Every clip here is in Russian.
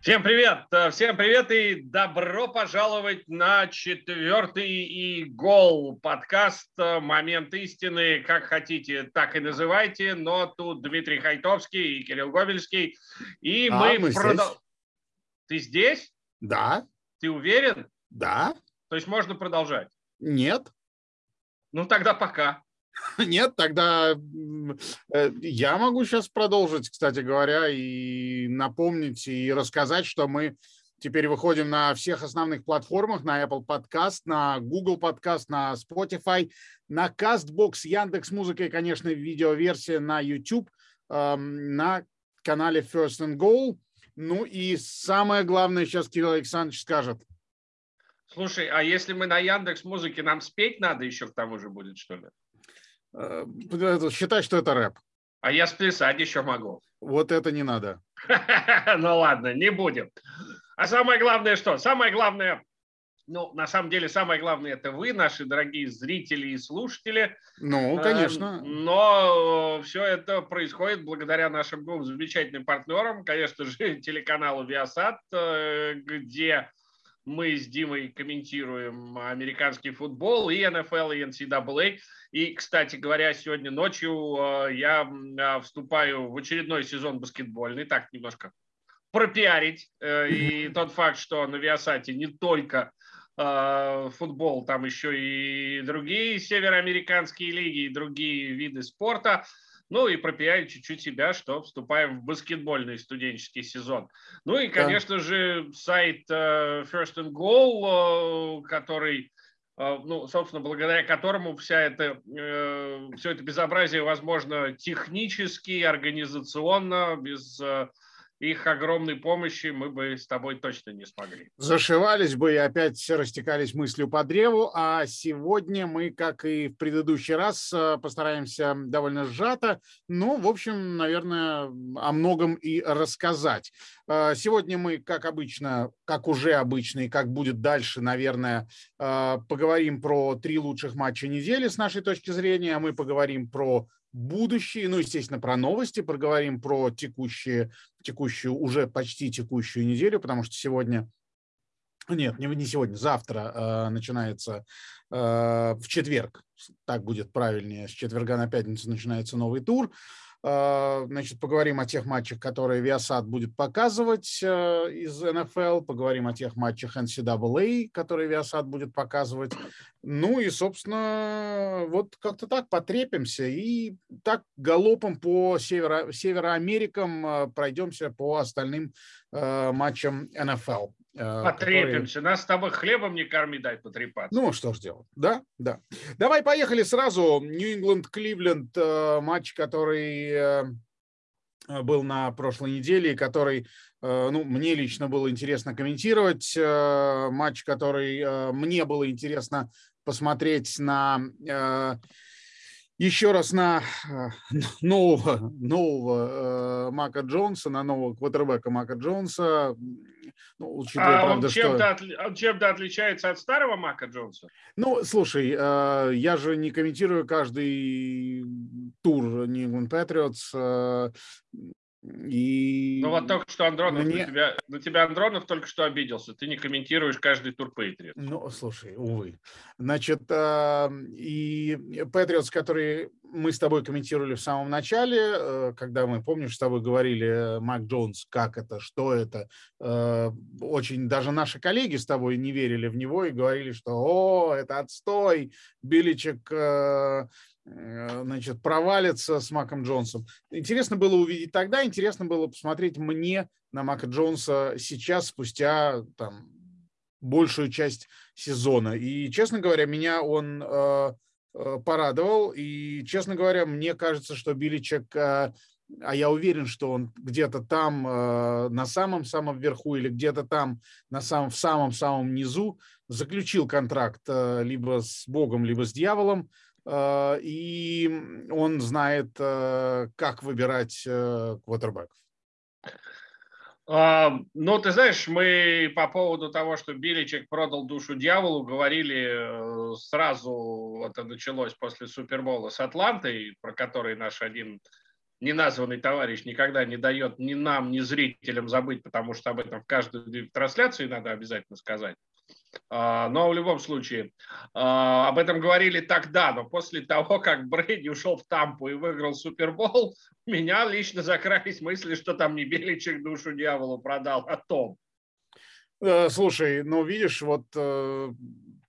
Всем привет! Э, всем привет и добро пожаловать на четвертый и гол подкаст э, «Момент истины». Как хотите, так и называйте, но тут Дмитрий Хайтовский и Кирилл Гобельский. И А, мы, мы продол- здесь. Ты здесь? Да, Ты уверен? да, То есть можно продолжать? нет, Ну тогда пока. нет, тогда э, я могу сейчас продолжить, кстати говоря, и напомнить и рассказать, что мы теперь выходим на всех основных платформах, на Apple Podcast, на Google Podcast, на Spotify, на CastBox, Яндекс Музыка и, конечно, видеоверсия на YouTube, эм, на канале First and Goal. Ну и самое главное, сейчас Кирилл Александрович скажет. Слушай, а если мы на Яндекс Музыке, нам спеть надо еще к тому же будет, что ли? Э, Считай, что это рэп. А я сплясать еще могу. Вот это не надо. Ну ладно, не будем. А самое главное что? Самое главное, ну, на самом деле, самое главное, это вы, наши дорогие зрители и слушатели. Ну, Э, конечно. Но все это происходит благодаря нашим двум замечательным партнерам, конечно же, телеканалу Viasat, э, где мы с Димой комментируем американский футбол и НФЛ, и NCAA. И, кстати говоря, сегодня ночью э, я э, вступаю в очередной сезон баскетбольный, так немножко пропиарить. Э, И тот факт, что на Виасате не только футбол, там еще и другие североамериканские лиги, и другие виды спорта. Ну и пропиарить чуть-чуть себя, что вступаем в баскетбольный студенческий сезон. Ну и, конечно же, сайт э, First and Goal, э, который, э, ну, собственно, благодаря которому вся эта, э, все это безобразие возможно технически, организационно, без э, их огромной помощи мы бы с тобой точно не смогли. Зашивались бы и опять растекались мыслью по древу. А сегодня мы, как и в предыдущий раз, э, постараемся довольно сжато, ну, в общем, наверное, о многом и рассказать. Э, Сегодня мы, как обычно, как уже обычно и как будет дальше, наверное, э, поговорим про три лучших матча недели с нашей точки зрения. Мы поговорим про будущее, ну, естественно, про новости, поговорим про текущие текущую, уже почти текущую неделю, потому что сегодня, нет, не, не сегодня, завтра э, начинается, э, в четверг, так будет правильнее, с четверга на пятницу начинается новый тур. Э, значит, поговорим о тех матчах, которые Viasat будет показывать э, из НФЛ, поговорим о тех матчах NCAA, которые Viasat будет показывать. Ну и, собственно, вот как-то так потрепимся и так галопом по северо, североамерикам э, пройдемся по остальным э, матчам НФЛ. Э, которые- Потрепимся. Нас с тобой хлебом не корми, дай потрепаться. Ну, что ж делать. Да, да. Давай поехали сразу. Нью-Ингланд-Кливленд, э, матч, который э, был на прошлой неделе, и который, э, ну, мне лично было интересно комментировать. э, Матч, который э, мне было интересно посмотреть на э, еще раз на э, нового, нового э, Мака Джонса, на нового квотербека Мака Джонса. Ну, учитывая, А он правда, что... чем-то, отли- он чем-то отличается от старого Мака Джонса? Ну, слушай, э, я же не комментирую каждый тур New England Patriots. И... Ну вот только что Андронов Мне- на, тебя, на тебя Андронов только что обиделся. Ты не комментируешь каждый тур Патриот. Ну, слушай, увы. Значит, э, и Patriots, который мы с тобой комментировали в самом начале, э, когда мы, помнишь, с тобой говорили, э, Мак Джонс, как это, что это, э, очень даже наши коллеги с тобой не верили в него и говорили, что, о, это отстой, Биличек, значит, провалится с Маком Джонсом. Интересно было увидеть тогда, интересно было посмотреть мне на Мака Джонса сейчас, спустя там большую часть сезона. И, честно говоря, меня он э, э, порадовал. И, честно говоря, мне кажется, что Биличек, э, а я уверен, что он где-то там э, на самом-самом верху или где-то там на самом, в самом-самом низу заключил контракт э, либо с Богом, либо с дьяволом. Э, и он знает, э, как выбирать э, квотербеков. А, ну, ты знаешь, мы по поводу того, что Биличек продал душу дьяволу, говорили сразу, это началось после Супербола с Атлантой, про который наш один неназванный товарищ никогда не дает ни нам, ни зрителям забыть, потому что об этом в каждой трансляции надо обязательно сказать. А, но в любом случае, а, об этом говорили тогда, но после того, как Брейди ушел в Тампу и выиграл Супербол, меня лично закрались мысли, что там не Беличек душу дьяволу продал, а Том. Э, слушай, ну видишь, вот э,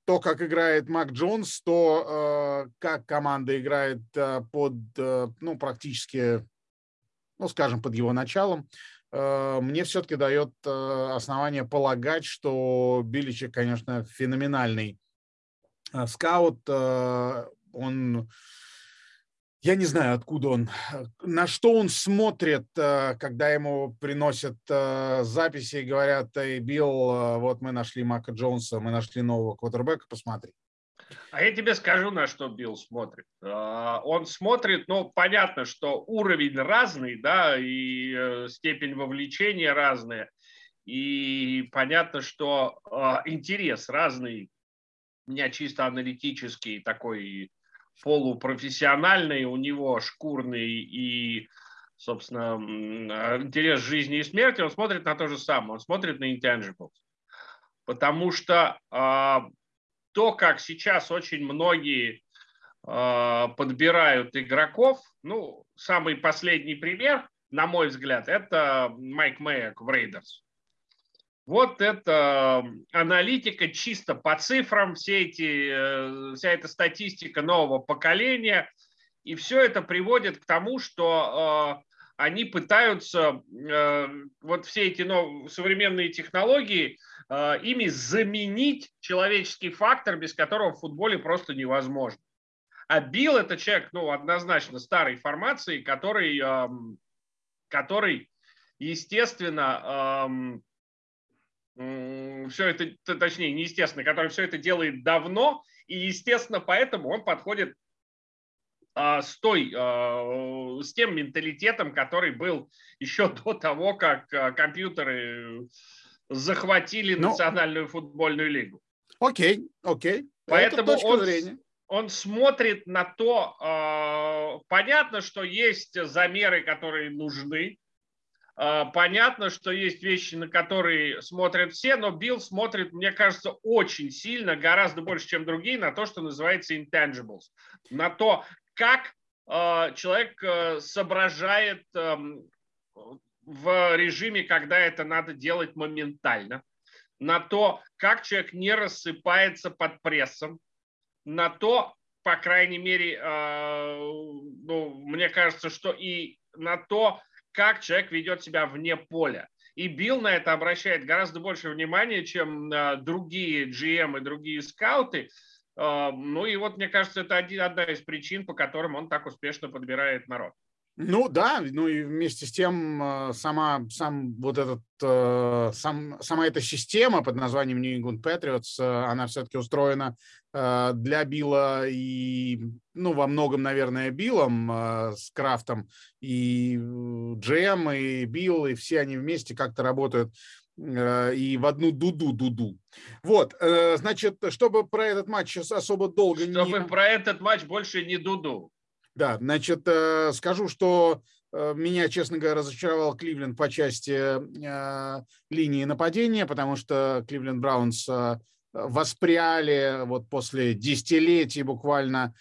то, как играет Мак Джонс, то, э, как команда играет под, ну, практически, ну, скажем, под его началом, мне все-таки дает э, основание полагать, что Биличек, конечно, феноменальный э, скаут. Он, я не знаю, откуда он, на что он смотрит, когда ему приносят записи и говорят, эй, Билл, вот мы нашли Мака Джонса, мы нашли нового квотербека, посмотри. А я тебе скажу, на что Билл смотрит. А, он смотрит, ну, понятно, что уровень разный, да, и э, степень вовлечения разная. И понятно, что а, интерес разный. У меня чисто аналитический такой полупрофессиональный, у него шкурный и, собственно, интерес жизни и смерти, он смотрит на то же самое, он смотрит на intangibles. Потому что а, то, как сейчас очень многие э, подбирают игроков, ну, самый последний пример, на мой взгляд, это Майк Мэйок в Рейдерс. Вот это аналитика чисто по цифрам, все эти, э, вся эта статистика нового поколения, и все это приводит к тому, что э, они пытаются э, вот все эти ну, современные технологии э, ими заменить человеческий фактор, без которого в футболе просто невозможно. А Билл это человек, ну, однозначно старой формации, который, эм, который естественно, эм, все это, точнее, не естественно, который все это делает давно, и, естественно, поэтому он подходит а, с, той, а, с тем менталитетом, который был еще до того, как а, компьютеры захватили ну, Национальную футбольную лигу. Окей, окей. Поэтому он, он смотрит на то, понятно, что есть замеры, которые нужны, Понятно, что есть вещи, на которые смотрят все, но Билл смотрит, мне кажется, очень сильно, гораздо больше, чем другие, на то, что называется intangibles. На то, как э, человек э, соображает э, в режиме, когда это надо делать моментально, на то, как человек не рассыпается под прессом, на то, по крайней мере, э, ну, мне кажется, что и на то, как человек ведет себя вне поля. И Билл на это обращает гораздо больше внимания, чем э, другие GM и другие скауты, а, ну и вот, мне кажется, это один, одна из причин, по которым он так успешно подбирает народ. Ну да, ну и вместе с тем а, сама, сам вот этот, а, сам, сама эта система под названием New England Patriots, она все-таки устроена для Билла и, ну, во многом, наверное, Биллом с Крафтом, и Джем, и Билл, и все они вместе как-то работают Э, и в одну дуду-дуду. Вот, э, значит, чтобы про этот матч особо долго чтобы не... Чтобы про этот матч больше не дуду. Да, значит, э, скажу, что меня, честно говоря, разочаровал Кливленд по части линии нападения, потому что Кливленд Браунс воспряли вот после десятилетий буквально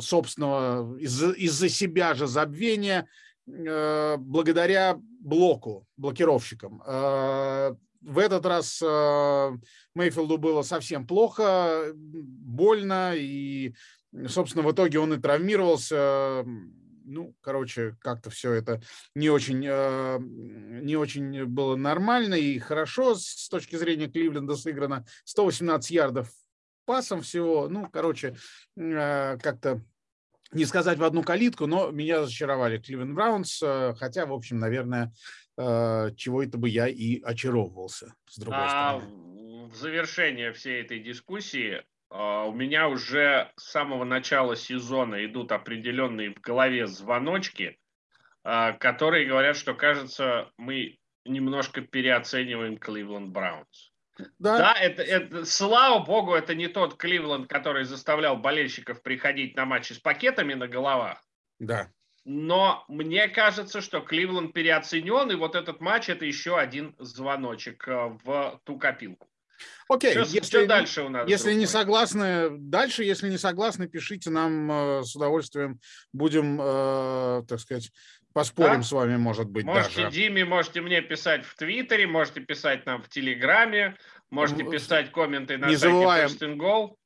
собственного из-за из себя же забвения Э, благодаря блоку, блокировщикам. Э, в этот раз э, Мейфилду было совсем плохо, больно, и, собственно, в итоге он и травмировался. Ну, короче, как-то все это не очень, не очень было нормально и хорошо с точки зрения Кливленда сыграно. 118 ярдов пасом всего. Ну, короче, как-то не сказать в одну калитку, но меня разочаровали Кливен Браунс, э, хотя, в общем, наверное, э, чего это бы я и очаровывался, с другой а стороны. В завершение всей этой дискуссии у меня уже с самого начала сезона идут определенные в голове звоночки, а, которые говорят, что, кажется, мы немножко переоцениваем Кливленд Браунс. Да, да это, это, слава богу, это не тот Кливленд, который заставлял болельщиков приходить на матчи с пакетами на головах. Да. Но мне кажется, что Кливленд переоценен, и вот этот матч это еще один звоночек э, в ту копилку. Окей, что, если, что дальше у нас? Если не согласны, дальше, если не согласны, пишите нам э, с удовольствием. Будем, э, так сказать, поспорим да? с вами, может быть, Можете даже. Диме, можете мне писать в Твиттере, можете писать нам в Телеграме, можете писать комменты на не сайте забываем.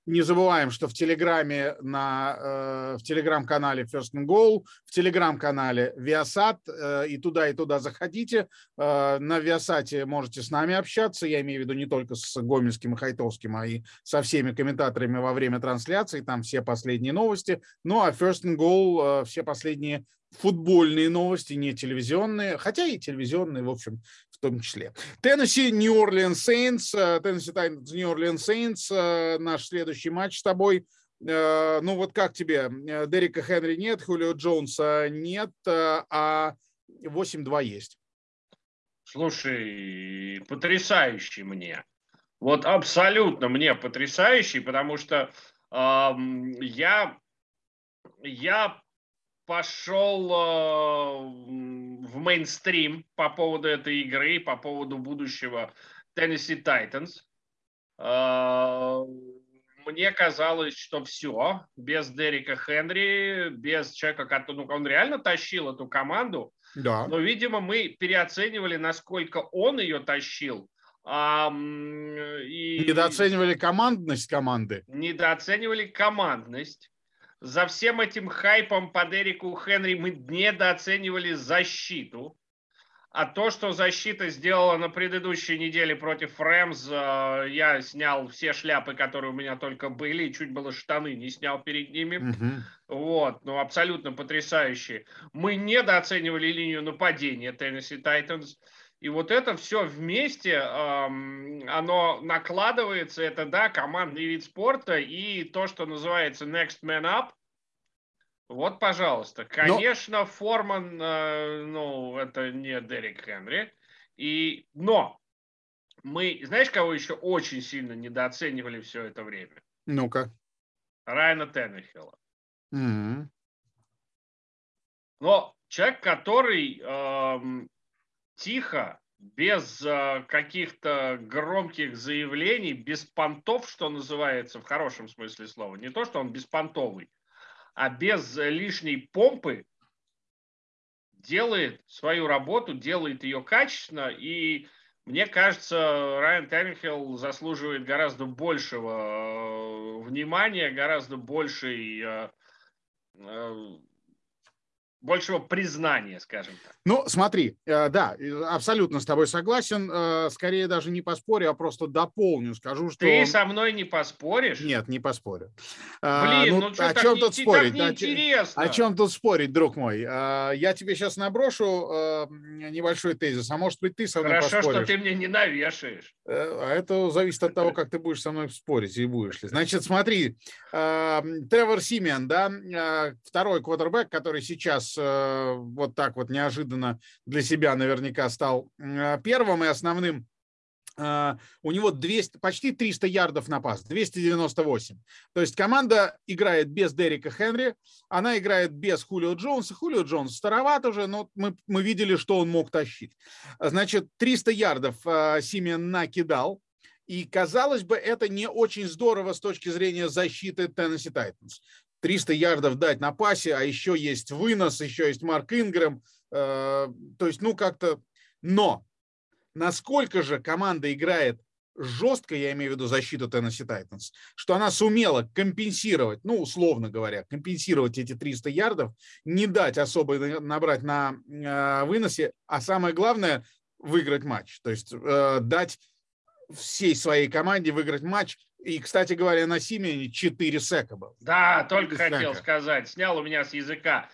Не забываем, что в Телеграме, на, э, в Телеграм-канале First and Goal, в Телеграм-канале Viasat, э, и туда, и туда заходите. Э, на Viasat можете с нами общаться, я имею в виду не только с Гомельским и Хайтовским, а и со всеми комментаторами во время трансляции, там все последние новости. Ну а First and Goal, все последние футбольные новости, не телевизионные, хотя и телевизионные, в общем, в том числе. Теннесси, Нью-Орлеан Сейнс, Теннесси Тайтанс, Нью-Орлеан Сейнс, наш следующий матч с тобой. Э, ну вот как тебе? Э, Дерека Хенри нет, Хулио Джонса нет, э, а 8-2 есть. Слушай, потрясающий мне. Вот абсолютно мне потрясающий, потому что э, я, я пошел э, в мейнстрим по поводу этой игры, по поводу будущего Tennessee Titans. Э, мне казалось, что все, без Дерека Хенри, без человека, который ну, он реально тащил эту команду. Да. Но, видимо, мы переоценивали, насколько он ее тащил. А, и... Недооценивали командность команды. Недооценивали командность за всем этим хайпом по Дереку Хенри мы недооценивали защиту. А то, что защита сделала на предыдущей неделе против Рэмс, э, я снял все шляпы, которые у меня только были, и чуть было штаны не снял перед ними. Угу. Вот, ну абсолютно потрясающие. Мы недооценивали линию нападения Теннесси Тайтанс. И вот это все вместе, эм, оно накладывается, это, да, командный вид спорта и то, что называется next man up. Вот, пожалуйста. Конечно, но... Форман, э, ну, это не Дерек Хенри. И, но мы, знаешь, кого еще очень сильно недооценивали все это время? Ну-ка. Райана Теннехилла. Mm-hmm. Но человек, который эм, тихо, без э, каких-то громких заявлений, без понтов, что называется в хорошем смысле слова. Не то, что он беспонтовый, а без лишней помпы делает свою работу, делает ее качественно. И мне кажется, Райан Таннихилл заслуживает гораздо большего э, внимания, гораздо большей э, большего признания, скажем так. Ну, смотри, э, да, абсолютно с тобой согласен. Э, скорее даже не поспорю, а просто дополню. Скажу, что... Ты со мной не поспоришь? Нет, не поспорю. Э, Блин, ну, ну что, о чем тут не, спорить? Так неинтересно. О чем тут спорить, друг мой? Я тебе сейчас наброшу небольшой тезис, а может быть ты со мной Хорошо, поспоришь. что ты мне не навешаешь. А это зависит от того, как ты будешь со мной спорить и будешь ли. Значит, смотри, Тревор Симен, да, второй квотербек, который сейчас вот так вот неожиданно для себя наверняка стал э, первым и основным Uh, у него 200, почти 300 ярдов на пас, 298. То есть команда играет без Дерека Хенри, она играет без Хулио Джонса. Хулио Джонс староват уже, но мы, мы видели, что он мог тащить. Значит, 300 ярдов Симен накидал. И, казалось бы, это не очень здорово с точки зрения защиты Теннесси Тайтанс. 300 ярдов дать на пасе, а еще есть вынос, еще есть Марк Ингрэм – Э, то есть, ну, как-то... Но насколько же команда играет жестко, я имею в виду защиту Tennessee Titans, что она сумела компенсировать, ну, условно говоря, компенсировать эти 300 ярдов, не дать особо набрать на э, выносе, а самое главное – выиграть матч. То есть э, дать всей своей команде выиграть матч. И, кстати говоря, на Симене 4 сека был. Да, только хотел сека. сказать. Снял у меня с языка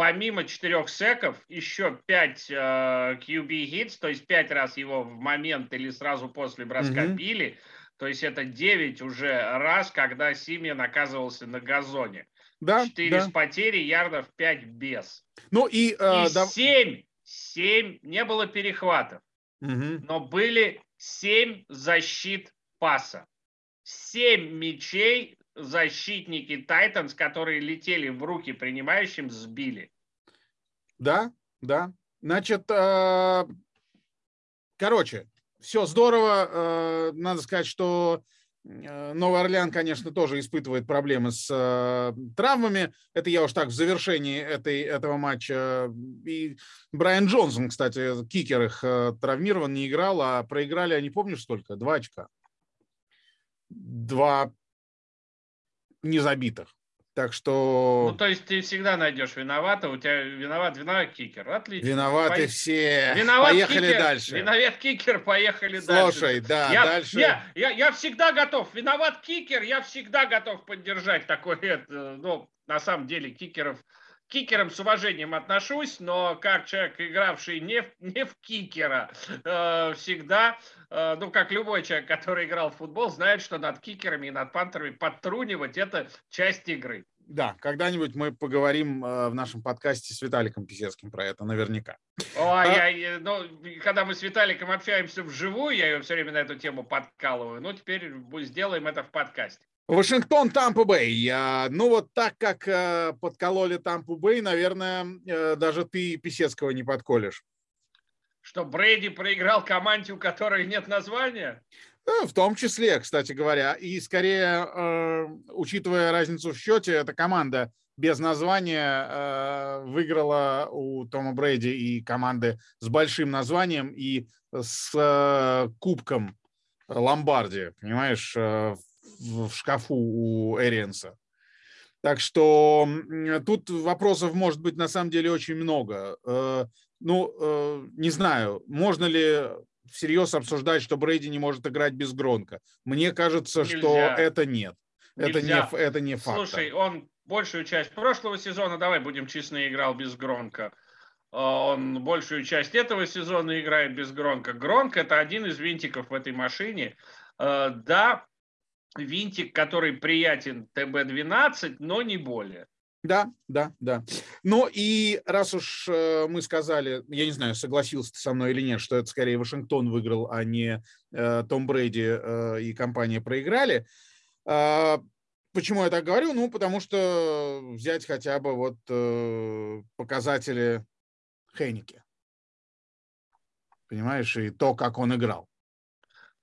помимо четырех секов, еще пять э, QB hits, то есть пять раз его в момент или сразу после броска mm-hmm. били. То есть это 9 уже раз, когда Симьян оказывался на газоне. Да, 4 да. с потери, ярдов 5 без. Ну и, э, и да... 7, 7 не было перехватов. угу. но были семь защит паса. Семь мячей защитники Тайтанс, которые летели в руки принимающим, сбили. Да, да. Значит, э, короче, все здорово. Э, надо сказать, что э, Новый Орлеан, конечно, тоже испытывает проблемы с травмами. Это я уж так в завершении этой, этого матча. И Брайан Джонсон, кстати, кикер их травмирован, не играл, а проиграли, я не помню сколько, два очка. Два незабитых. Так что... Ну, то есть ты всегда найдешь виновата, у тебя виноват, виноват кикер. Отлично. Виноваты По... все. Виноват поехали кикер, дальше. Виноват кикер, поехали Слушай, дальше. Слушай, да, я, дальше... Я, я, я всегда готов. Виноват кикер, я всегда готов поддержать такой, это, ну, на самом деле, кикеров кикерам с уважением отношусь, но как человек, игравший не в, не в кикера, э, всегда, э, ну, как любой человек, который играл в футбол, знает, что над кикерами и над пантерами подтрунивать – это часть игры. Да, когда-нибудь мы поговорим э, в нашем подкасте с Виталиком Писецким про это, наверняка. О, а... я, ну, когда мы с Виталиком общаемся вживую, я ее все время на эту тему подкалываю. Ну, теперь сделаем это в подкасте. Вашингтон, Тампа Бэй. Ну вот так как э, подкололи Тампу Бэй, наверное, э, даже ты Писецкого не подколешь. Что Брейди проиграл команде, у которой нет названия? Э, в том числе, кстати говоря. И скорее, учитывая разницу в счете, эта команда без названия выиграла у Тома Брейди и команды с большим названием и с кубком Ломбарди, понимаешь, в шкафу у Эриенса. Так что тут вопросов может быть на самом деле очень много. Э, ну, э, не знаю, можно ли всерьез обсуждать, что Брейди не может играть без Гронка. Мне кажется, Нельзя. что это нет. Это не, это не факт. Слушай, он большую часть прошлого сезона, давай будем честны, играл без Гронка. Э, он большую часть этого сезона играет без Гронка. Гронк – это один из винтиков в этой машине. Да, винтик, который приятен ТБ-12, но не более. Да, да, да. Ну и раз уж э, мы сказали, я не знаю, согласился ты со мной или нет, что это скорее Вашингтон выиграл, а не э, Том Брейди э, и компания проиграли. Э, почему я так говорю? Ну, потому что взять хотя бы вот э, показатели Хейники. Понимаешь, и то, как он играл.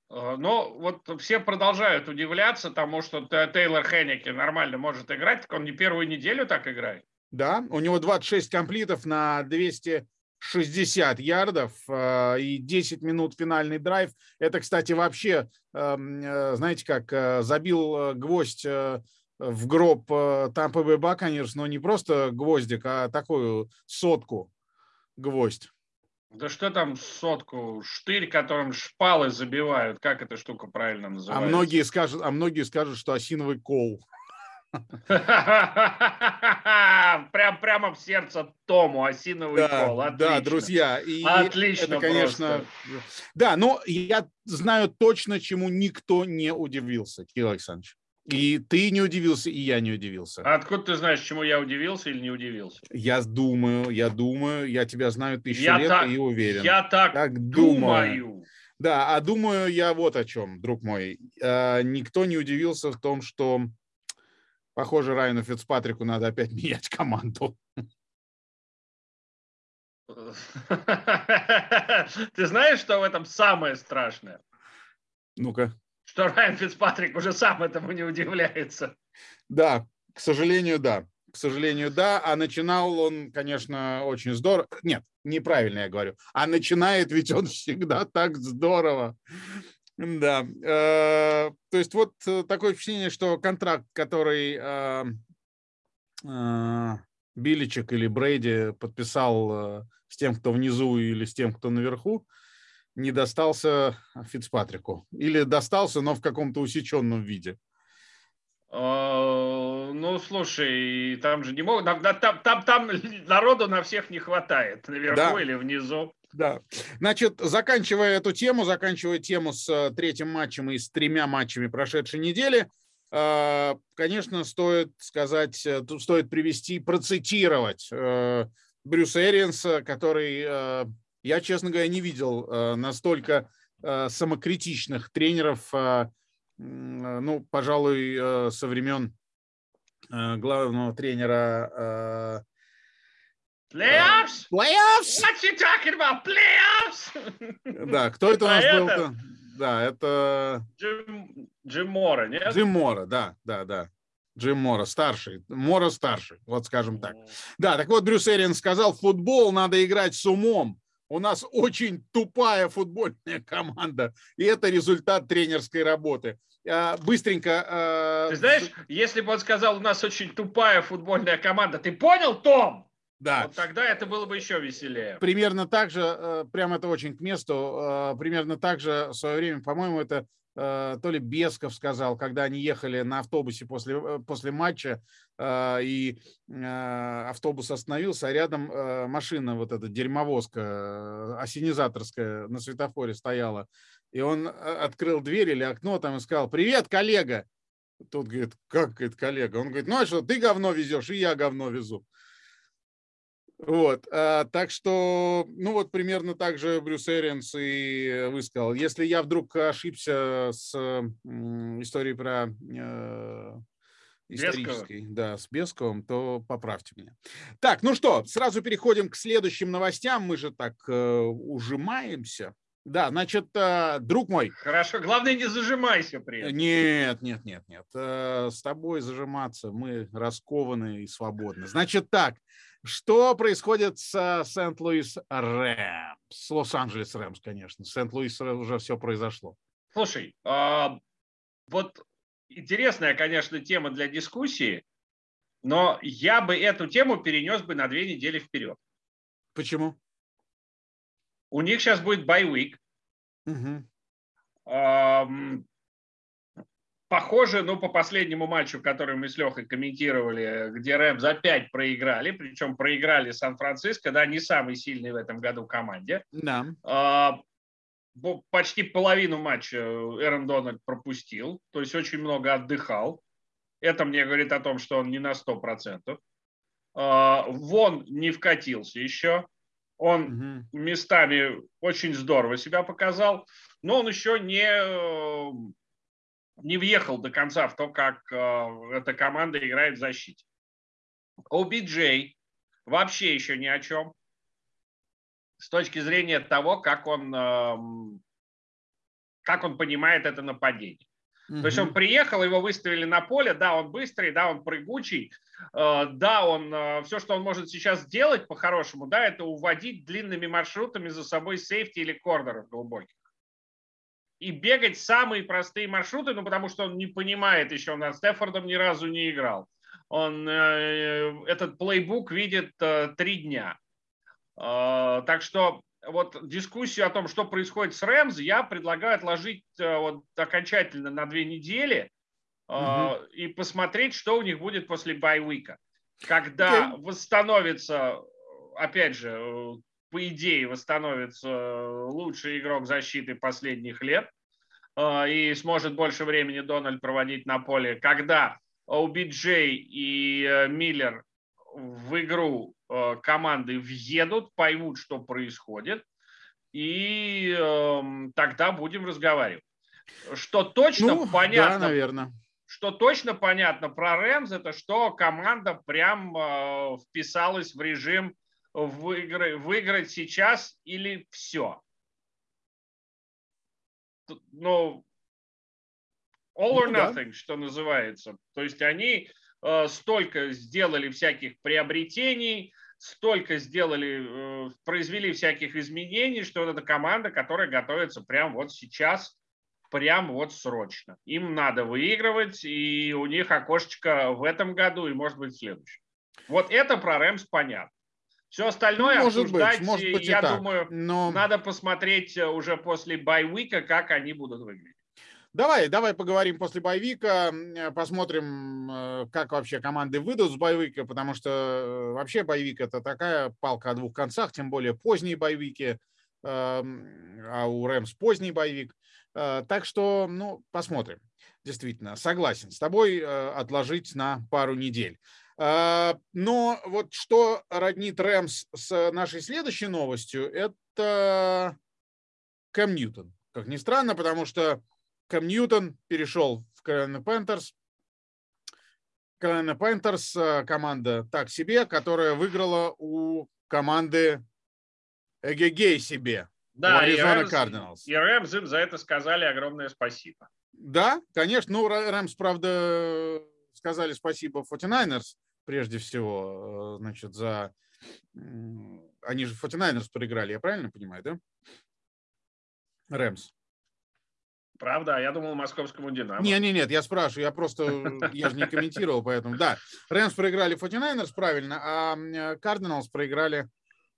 Э, но вот все продолжают удивляться тому, что Тейлор Хеннике нормально может играть, так он не первую неделю так играет. Да, у него 26 комплитов на 260 ярдов э, и 10 минут финальный драйв. Это, кстати, вообще, эм, э, знаете как, забил гвоздь в гроб Тампа Бэй Баконерс, но не просто гвоздик, а такую сотку гвоздь. Да что там сотку, штырь, которым шпалы забивают, как эта штука правильно а называется? А многие скажут, а многие скажут, что осиновый кол. Прям, прямо в сердце Тому осиновый да, кол. Отлично. Да, друзья. И Отлично это, конечно... Просто. Да, но я знаю точно, чему никто не удивился, Кирилл Александрович. И ты не удивился, и я не удивился. А откуда ты знаешь, чему я удивился или не удивился? Я думаю, я думаю, я тебя знаю тысячу я лет так, и уверен. Я так, так думаю. думаю. Да, а думаю я вот о чем, друг мой. А, никто не удивился в том, что, похоже, Райану Фицпатрику надо опять менять команду. Ты знаешь, что в этом самое страшное? Ну-ка что Райан Фицпатрик уже сам этому не удивляется. Да, к сожалению, да. К сожалению, да. А начинал он, конечно, очень здорово. Нет, неправильно я говорю. А начинает ведь он всегда так здорово. Да. Э, то есть вот э, такое впечатление, что контракт, который э, Биличек или Брейди подписал с тем, кто внизу или с тем, кто наверху, не достался Фицпатрику? Или достался, но в каком-то усеченном виде? А, ну, слушай, там же не могут, там, там, там народу на всех не хватает, наверху да. или внизу. Да. Значит, заканчивая эту тему, заканчивая тему с э, третьим матчем и с тремя матчами прошедшей недели, э, конечно, стоит сказать, э, стоит привести, процитировать Брюса Эриенса, который Я, честно говоря, не видел э, настолько э, самокритичных тренеров, э, ну, пожалуй, со времен главного тренера Playoffs? Playoffs? What you talking about? Playoffs? Да, кто это у нас был? -то? Да, это... Джим, Джим Мора, нет? Джим Мора, да, да, да. Джим Мора, старший. Мора старший, вот скажем так. Да, так вот Брюс Эрин сказал, футбол надо играть с умом. У нас очень тупая футбольная команда, и это результат тренерской работы. А, быстренько. А, ты знаешь, если бы он сказал, у нас очень тупая футбольная команда, ты понял, Том? Да. Вот тогда это было бы еще веселее. Примерно так же, э, прямо это очень к месту, э, примерно так же в свое время, по-моему, это э, то ли Бесков сказал, когда они ехали на автобусе после, после матча, и автобус остановился, а рядом машина, вот эта дерьмовозка, осенизаторская на светофоре стояла. И он открыл дверь или окно там и сказал, привет, коллега. Тут говорит, как это коллега? Он говорит, ну а что, ты говно везешь, и я говно везу. Вот, а, так что, ну вот примерно так же Брюс Эринс и высказал. Если я вдруг ошибся с м, историей про э, исторической, да, с Бесковым, то поправьте меня. Так, ну что, сразу переходим к следующим новостям. Мы же так э, ужимаемся. Да, значит, э, друг мой. Хорошо, главное не зажимайся при этом. Нет, нет, нет, нет. Э, с тобой зажиматься мы раскованы и свободны. Значит так, что происходит с Сент-Луис Рэмс? С Лос-Анджелес Рэмс, конечно. Сент-Луис уже все произошло. Слушай, а, вот интересная, конечно, тема для дискуссии, но я бы эту тему перенес бы на две недели вперед. Почему? У них сейчас будет байвик. Угу похоже, ну, по последнему матчу, который мы с Лехой комментировали, где Рэмс опять проиграли, причем проиграли Сан-Франциско, да, не самый сильный в этом году команде. Да. Почти половину матча Эрон Дональд пропустил, то есть очень много отдыхал. Это мне говорит о том, что он не на 100%. А, Вон не вкатился еще. Он угу. местами очень здорово себя показал, но он еще не не въехал до конца в то, как э, эта команда играет в защите. OBJ вообще еще ни о чем с точки зрения того, как он, э, как он понимает это нападение. Mm-hmm. То есть он приехал, его выставили на поле, да, он быстрый, да, он прыгучий, э, да, он э, все, что он может сейчас сделать по-хорошему, да, это уводить длинными маршрутами за собой сейфти или корнеров глубоких и бегать самые простые маршруты, ну, потому что он не понимает еще, он над Стефордом ни разу не играл. Он э, этот плейбук видит три дня. Э, так что вот дискуссию о том, что происходит с Рэмс, я предлагаю отложить э, вот окончательно на две недели угу. и посмотреть, что у них будет после байвика. Когда okay. восстановится, опять же, по идее, восстановится лучший игрок защиты последних лет и сможет больше времени Дональд проводить на поле, когда OBJ и э, Миллер в игру команды въедут, поймут, что происходит, и эм, тогда будем разговаривать. Что точно ну, понятно, да, наверное. что точно понятно про Рэмс, это что команда прям вписалась в режим выиграть, выиграть сейчас или все. Ну, all or ну nothing, да. что называется. То есть они э, столько сделали всяких приобретений, столько сделали, э, произвели всяких изменений, что это команда, которая готовится прямо вот сейчас, прямо вот срочно. Им надо выигрывать, и у них окошечко в этом году и, может быть, в следующем. Вот это про Рэмс понятно. Все остальное может обсуждать, быть, может быть я так, думаю, но... надо посмотреть э, уже после байвика, как они будут выглядеть. Давай, давай поговорим после боевика, э, посмотрим, э, как вообще команды выйдут с боевика, потому что вообще боевик это такая палка о двух концах, тем более поздние боевики, эм, а у Рэмс поздний боевик. Так что, ну, посмотрим. Действительно, согласен с тобой отложить на пару недель. Но вот что роднит Рэмс с нашей следующей новостью, это Кэм Ньютон. Как ни странно, потому что Кэм Ньютон перешел в Carolina Panthers. Carolina Panthers команда так себе, которая выиграла у команды эгегей себе. Да, Аризона Кардиналс. И Рэмс им за это сказали огромное спасибо. Да, конечно. Ну, Рэмс, правда, сказали спасибо 49ers прежде всего, э, значит, за... Они же 49ers проиграли, я правильно понимаю, да? Рэмс. Правда? А я думал московскому Динамо. Не, не, нет, я спрашиваю, я просто, я же не комментировал, поэтому, да. Рэмс проиграли 49ers, правильно, а Кардиналс проиграли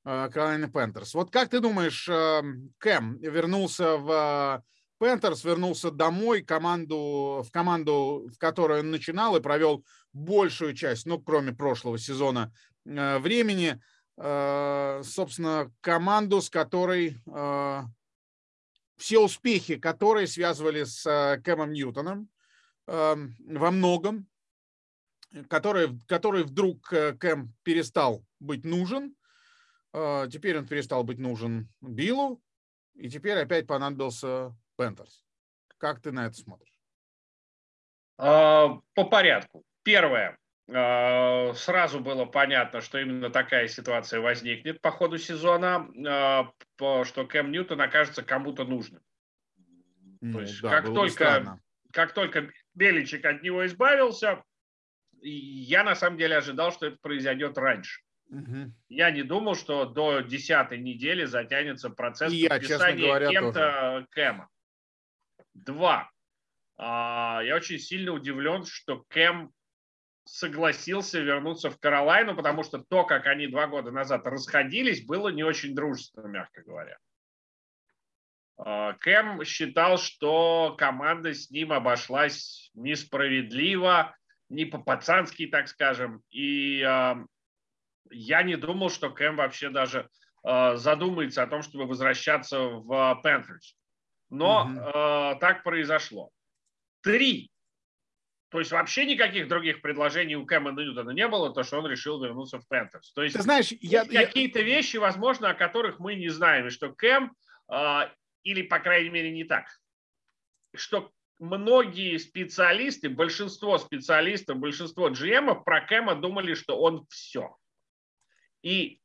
Carolina э, Panthers. Вот как ты думаешь, э, Кэм вернулся в Пентерс вернулся домой, команду, в команду, в которой он начинал и провел большую часть, ну, кроме прошлого сезона, э, времени. Э, собственно, команду, с которой э, все успехи, которые связывали с Кэмом Ньютоном во многом, который, который вдруг Кэм перестал быть нужен, теперь он перестал быть нужен Биллу, и теперь опять понадобился Пентерс. Как ты на это смотришь? А, по порядку. Первое. А, сразу было понятно, что именно такая ситуация возникнет по ходу сезона, а, что Кэм Ньютон окажется кому-то нужным. Ну, То есть, да, как, только, как только Беличек от него избавился, я на самом деле ожидал, что это произойдет раньше. Угу. Я не думал, что до десятой недели затянется процесс И подписания кем-то Кэма. Два. А, я очень сильно удивлен, что Кэм согласился вернуться в Каролайну, потому что то, как они два года назад расходились, было не очень дружественно, мягко говоря. А, Кэм считал, что команда с ним обошлась несправедливо, не по-пацански, так скажем. И э, я не думал, что Кэм вообще даже э, задумается о том, чтобы возвращаться в Пентерс. Но угу. э, так произошло. Три. То есть вообще никаких других предложений у Кэма Ньютона не было, то, что он решил вернуться в Пентерс. То есть Ты знаешь, я, какие-то я... вещи, возможно, о которых мы не знаем, и что Кэм, э, или, по крайней мере, не так, что многие специалисты, большинство специалистов, большинство GM про Кэма думали, что он все. И,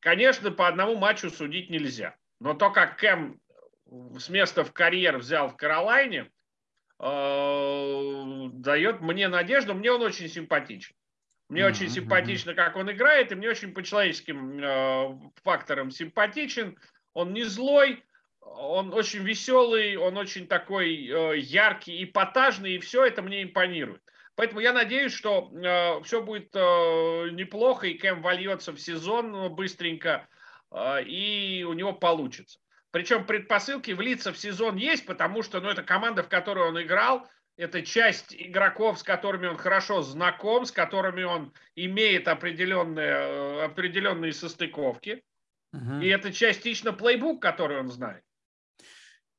конечно, по одному матчу судить нельзя. Но то, как Кэм с места в карьер взял в Каролайне, дает мне надежду. Мне он очень симпатичен. Мне mm-hmm. очень симпатично, как он играет, и мне очень по человеческим э, факторам симпатичен. Он не злой, он очень веселый, он очень такой э, яркий, эпатажный, и все это мне импонирует. Поэтому я надеюсь, что э, все будет э, неплохо, и Кэм вольется в сезон быстренько, э, и у него получится. Причем предпосылки влиться в сезон есть, потому что ну, это команда, в которой он играл, это часть игроков, с которыми он хорошо знаком, с которыми он имеет определенные, э, определенные состыковки. Угу. И это частично плейбук, который он знает.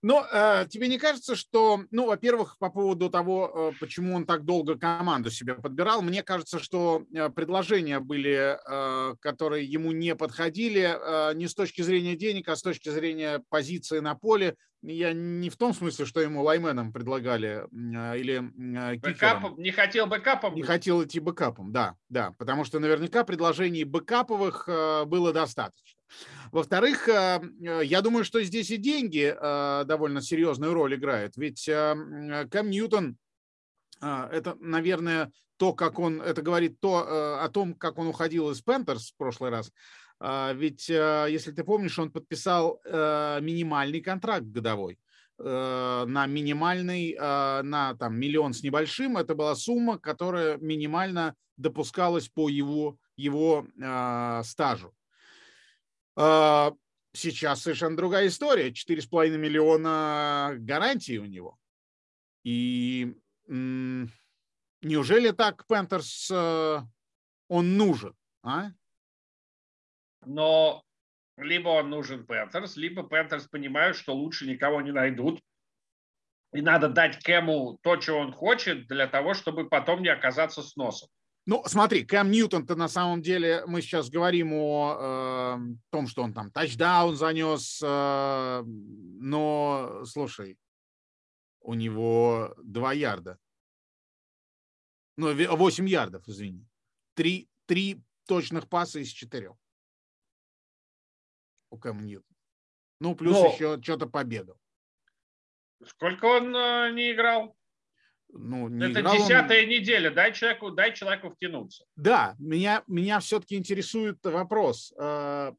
Но э, тебе не кажется, что, ну, во-первых, по поводу того, э, почему он так долго команду себе подбирал, мне кажется, что э, предложения были, э, которые ему не подходили, э, не с точки зрения денег, а с точки зрения позиции на поле. Я не в том смысле, что ему лайнменом предлагали э, или э, бэкапом, не хотел бэкапом? Не хотел идти бэкапом, да, да, потому что наверняка предложений бэкаповых э, было достаточно. Во-вторых, э, я думаю, что здесь и деньги э, довольно серьезную роль играют. Ведь Кэм Ньютон это, наверное, то, как он, это говорит то, о том, как он уходил из Пэнтерс в прошлый раз. Ведь, если ты помнишь, он подписал минимальный контракт годовой на минимальный, на там миллион с небольшим. Это была сумма, которая минимально допускалась по его, его стажу. А, сейчас совершенно другая история. 4,5 миллиона гарантий у него. И неужели так Пентерс э, он нужен? А? Но либо он нужен Пэнтерс, либо Пэнтерс понимают, что лучше никого не найдут. И надо дать Кэму то, что он хочет, для того, чтобы потом не оказаться с носом. Ну, смотри, Кэм Ньютон-то на самом деле, мы сейчас говорим о э, том, что он там тачдаун занес, э, но, слушай, у него 2 ярда. Ну, 8 ярдов, извини. Три, три точных паса из четырех у Кэм Ньютона. Ну, плюс но... еще что-то побегал. Сколько он э, не играл? Ну, не Это играл десятая он... неделя. Дай человеку, дай человеку втянуться. Да, меня, меня все-таки интересует вопрос. Э,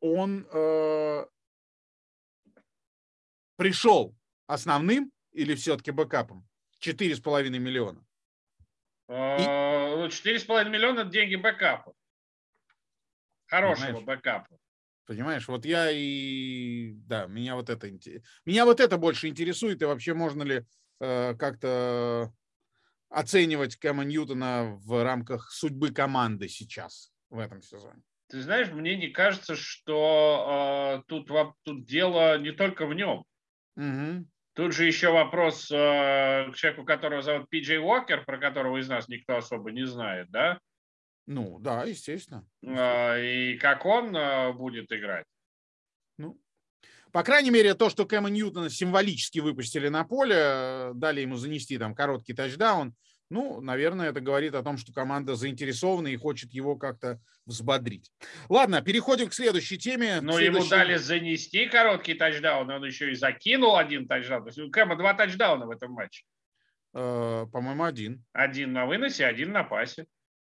он э, пришел основным или все-таки бэкапом? Четыре с половиной миллиона. Э, ну, четыре с половиной миллиона – это деньги бэкапа. Хорошего Понимаешь? бэкапа. Понимаешь, вот я и да, меня вот это меня вот это больше интересует и вообще можно ли как-то оценивать Кэма Ньютона в рамках судьбы команды сейчас в этом сезоне. Ты знаешь, мне не кажется, что э, тут тут дело не только в нем. Угу. Тут же еще вопрос э, к человеку, которого зовут Пиджей Уокер, про которого из нас никто особо не знает, да? Ну, да, естественно. А, и как он а, будет играть? Ну, по крайней мере, то, что Кэма Ньютона символически выпустили на поле, дали ему занести там короткий тачдаун, ну, наверное, это говорит о том, что команда заинтересована и хочет его как-то взбодрить. Ладно, переходим к следующей теме. Но следующей... ему дали занести короткий тачдаун, он еще и закинул один тачдаун. То есть у Кэма два тачдауна в этом матче. Э, по-моему, один. Один на выносе, один на пасе.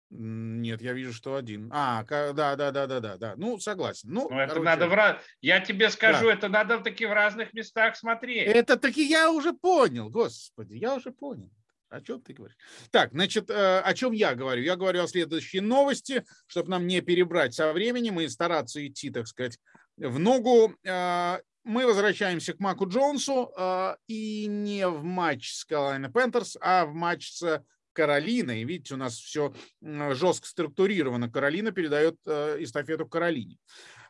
Нет, я вижу, что один. А, да, да, да, да, да, да. Ну, согласен. Ну, ну это короче... надо в раз. Я тебе скажу, да. это надо в таких разных местах смотреть. Это таки я уже понял, господи, я уже понял. О чем ты говоришь? Так, значит, э, о чем я говорю? Я говорю о следующей новости, чтобы нам не перебрать со временем и стараться идти, так сказать, в ногу. Э, мы возвращаемся к Маку Джонсу э, и не в матч с Carolina Panthers, а в матч с Каролина. И видите, у нас все жестко структурировано. Каролина передает э, эстафету Каролине.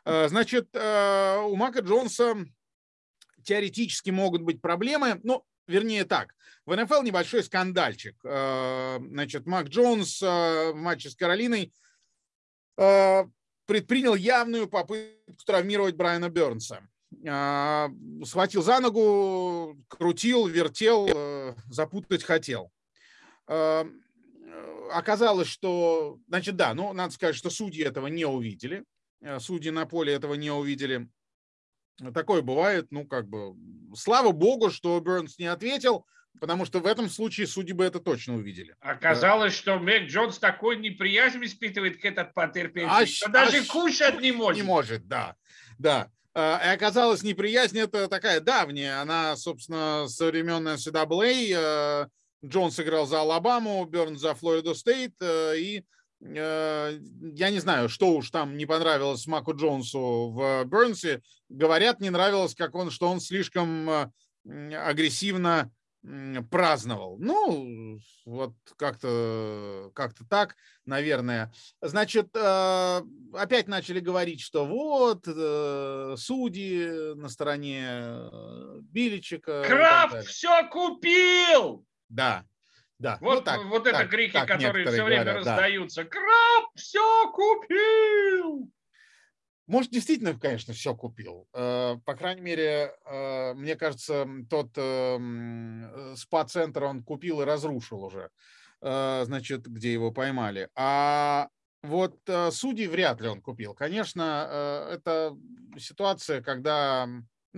Э, значит, э, у Мака Джонса теоретически могут быть проблемы. Ну, вернее так, в НФЛ небольшой скандальчик. Значит, Мак Джонс в матче с Каролиной предпринял явную попытку травмировать Брайана Бернса. Схватил за ногу, крутил, вертел, запутать хотел. Эм, э, оказалось, что, значит, да, ну, надо сказать, что судьи этого не увидели. Э, судьи на поле этого не увидели. Такое бывает, ну, как бы, слава богу, что Бернс не ответил, потому что в этом случае судьи бы это точно увидели. Оказалось, что Мэг Джонс такой неприязнь испытывает к этот потерпевший, а, что даже а, кушать не может. Не может, да, да. Э, и оказалось, неприязнь это такая давняя, она, собственно, со времен NCAA, Джонс играл за Алабаму, Берн за Флорида Стейт, э, и э, я не знаю, что уж там не понравилось Маку Джонсу в Бернсе. Говорят, не нравилось, как он, что он слишком э, агрессивно праздновал. Ну, вот как-то как так, наверное. Значит, опять начали говорить, что вот судьи на стороне Биличика. Крафт все купил! Да, да. Вот, ну, так, вот так, это крики, так которые все время говорят, раздаются. Да. Краб все купил! Может, действительно, конечно, все купил. Э, по крайней мере, э, мне кажется, тот эм, спа-центр он купил и разрушил уже, э, значит, где его поймали. А вот судей вряд ли он купил. Конечно, это ситуация, когда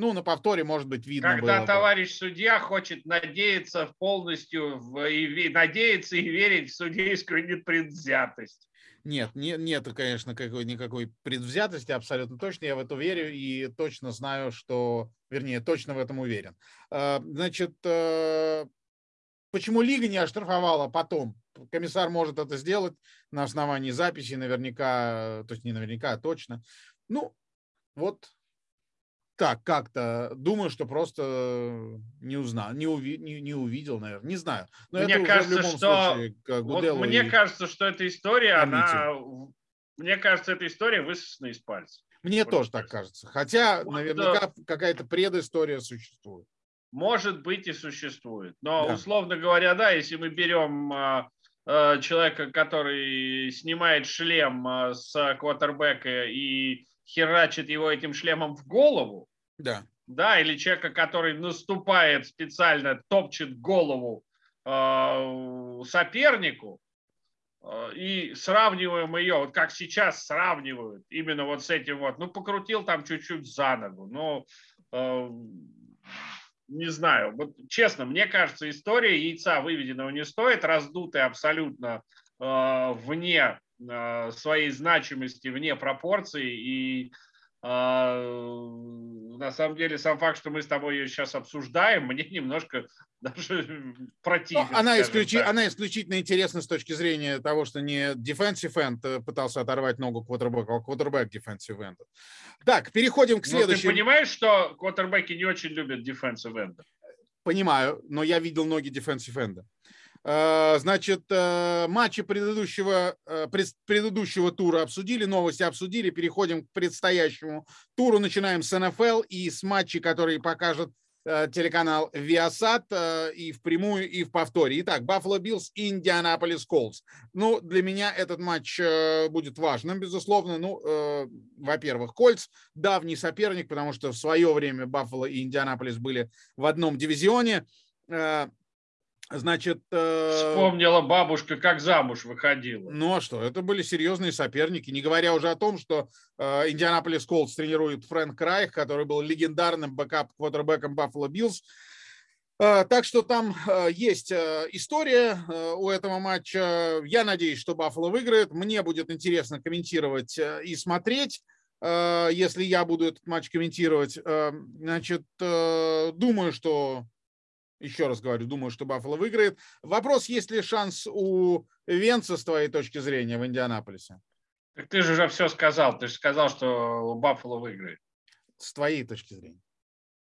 ну, на повторе, может быть, видно Когда было товарищ бы. судья хочет надеяться полностью, в, и, надеяться и верить в судейскую непредвзятость. Нет, не, нет, конечно, какой, никакой предвзятости, абсолютно точно. Я в это верю и точно знаю, что, вернее, точно в этом уверен. А, значит, э, почему Лига не оштрафовала потом? Комиссар может это сделать на основании записи, наверняка, то есть не наверняка, а точно. Ну, вот так как-то думаю, что просто не узнал, не, уви, не, не увидел, наверное, не знаю. Но мне это кажется, в любом что случае, вот мне и... кажется, что эта история, она, мне кажется, эта история высосана из пальца. Мне вот тоже так кажется. Хотя, вот, наверняка, какая-то предыстория существует. Может быть и существует. Но, да. условно говоря, да, если мы берем а, э, человека, который снимает шлем э, с квотербека и херачит его этим шлемом в голову. Да. Да, или человека, который наступает специально, топчет голову э, сопернику, э, и сравниваем ее, вот как сейчас сравнивают, именно вот с этим вот, ну, покрутил там чуть-чуть за ногу, но э, не знаю, вот честно, мне кажется, история яйца выведенного не стоит, раздутая абсолютно э, вне э, своей значимости, вне пропорций, и на самом деле, сам факт, что мы с тобой ее сейчас обсуждаем, мне немножко даже противен. Ну, она, исключи, она исключительно интересна с точки зрения того, что не defensive end э, пытался оторвать ногу квотербека, а квотербек defensive end. Так, переходим к следующему. Ну, ты понимаешь, что квотербеки не очень любят defensive end? Понимаю, но я видел ноги defensive end. Э, значит, э, матчи предыдущего, э, предыдущего тура обсудили, новости обсудили, переходим к предстоящему туру. Начинаем с НФЛ и с матчей, которые покажет телеканал Viasat и в прямую, и в повторе. Итак, Buffalo Bills и Индианаполис Колс. Ну, для меня этот матч будет важным, безусловно. Ну, во-первых, Кольц давний соперник, потому что в свое время Баффало и Индианаполис были в одном дивизионе. Значит, э... вспомнила бабушка, как замуж выходила. Ну а что, это были серьезные соперники, не говоря уже о том, что э, Индианаполис Колдс тренирует Фрэнк Райх, который был легендарным бэкап-квотербеком Баффало Биллс. Э, так что там э, есть история у этого матча. Я надеюсь, что Баффало выиграет. Мне будет интересно комментировать и смотреть если я буду этот матч комментировать. Значит, думаю, что еще раз говорю, думаю, что Баффало выиграет. Вопрос, есть ли шанс у Венца с твоей точки зрения в Индианаполисе? Так ты же уже все сказал. Ты же сказал, что Баффало выиграет. С твоей точки зрения.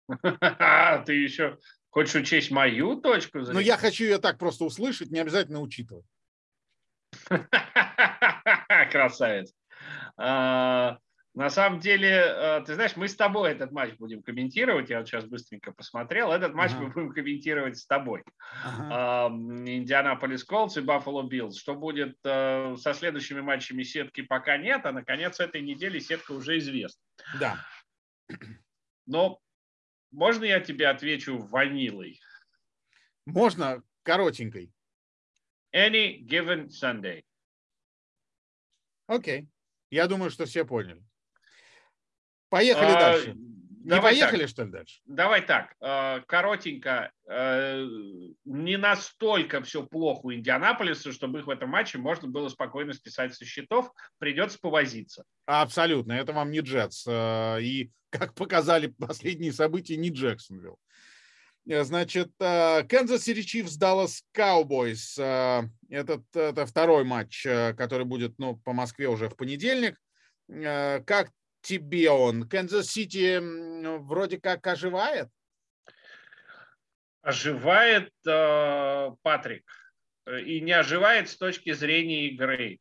Ты еще хочешь учесть мою точку зрения? Ну, я хочу ее так просто услышать, не обязательно учитывать. Красавец. А, на самом деле, э, ты знаешь, мы с тобой этот матч будем комментировать. Я вот сейчас быстренько посмотрел. Этот матч ага. мы будем комментировать с тобой. Ага. Индианаполис Колдс и Баффало Биллс. Что будет э, со следующими матчами сетки пока нет, а на конец этой недели сетка уже известна. Да. Но можно я тебе отвечу ванилой? Можно коротенькой. Any given Sunday. Окей. Okay. Я думаю, что все поняли. Поехали а, дальше. Не поехали, так. что ли, дальше? Давай так, э, коротенько. Э, не настолько все плохо у Индианаполиса, чтобы их в этом матче можно было спокойно списать со счетов. Придется повозиться. Абсолютно. Это вам не Джетс. Э, и, как показали последние события, не Джексонвилл. Значит, Канзас Сити Чифс, Даллас Cowboys. Этот, это второй матч, который будет ну, по Москве уже в понедельник. Как тебе он? Канзас-Сити вроде как оживает? Оживает э, Патрик. И не оживает с точки зрения игры.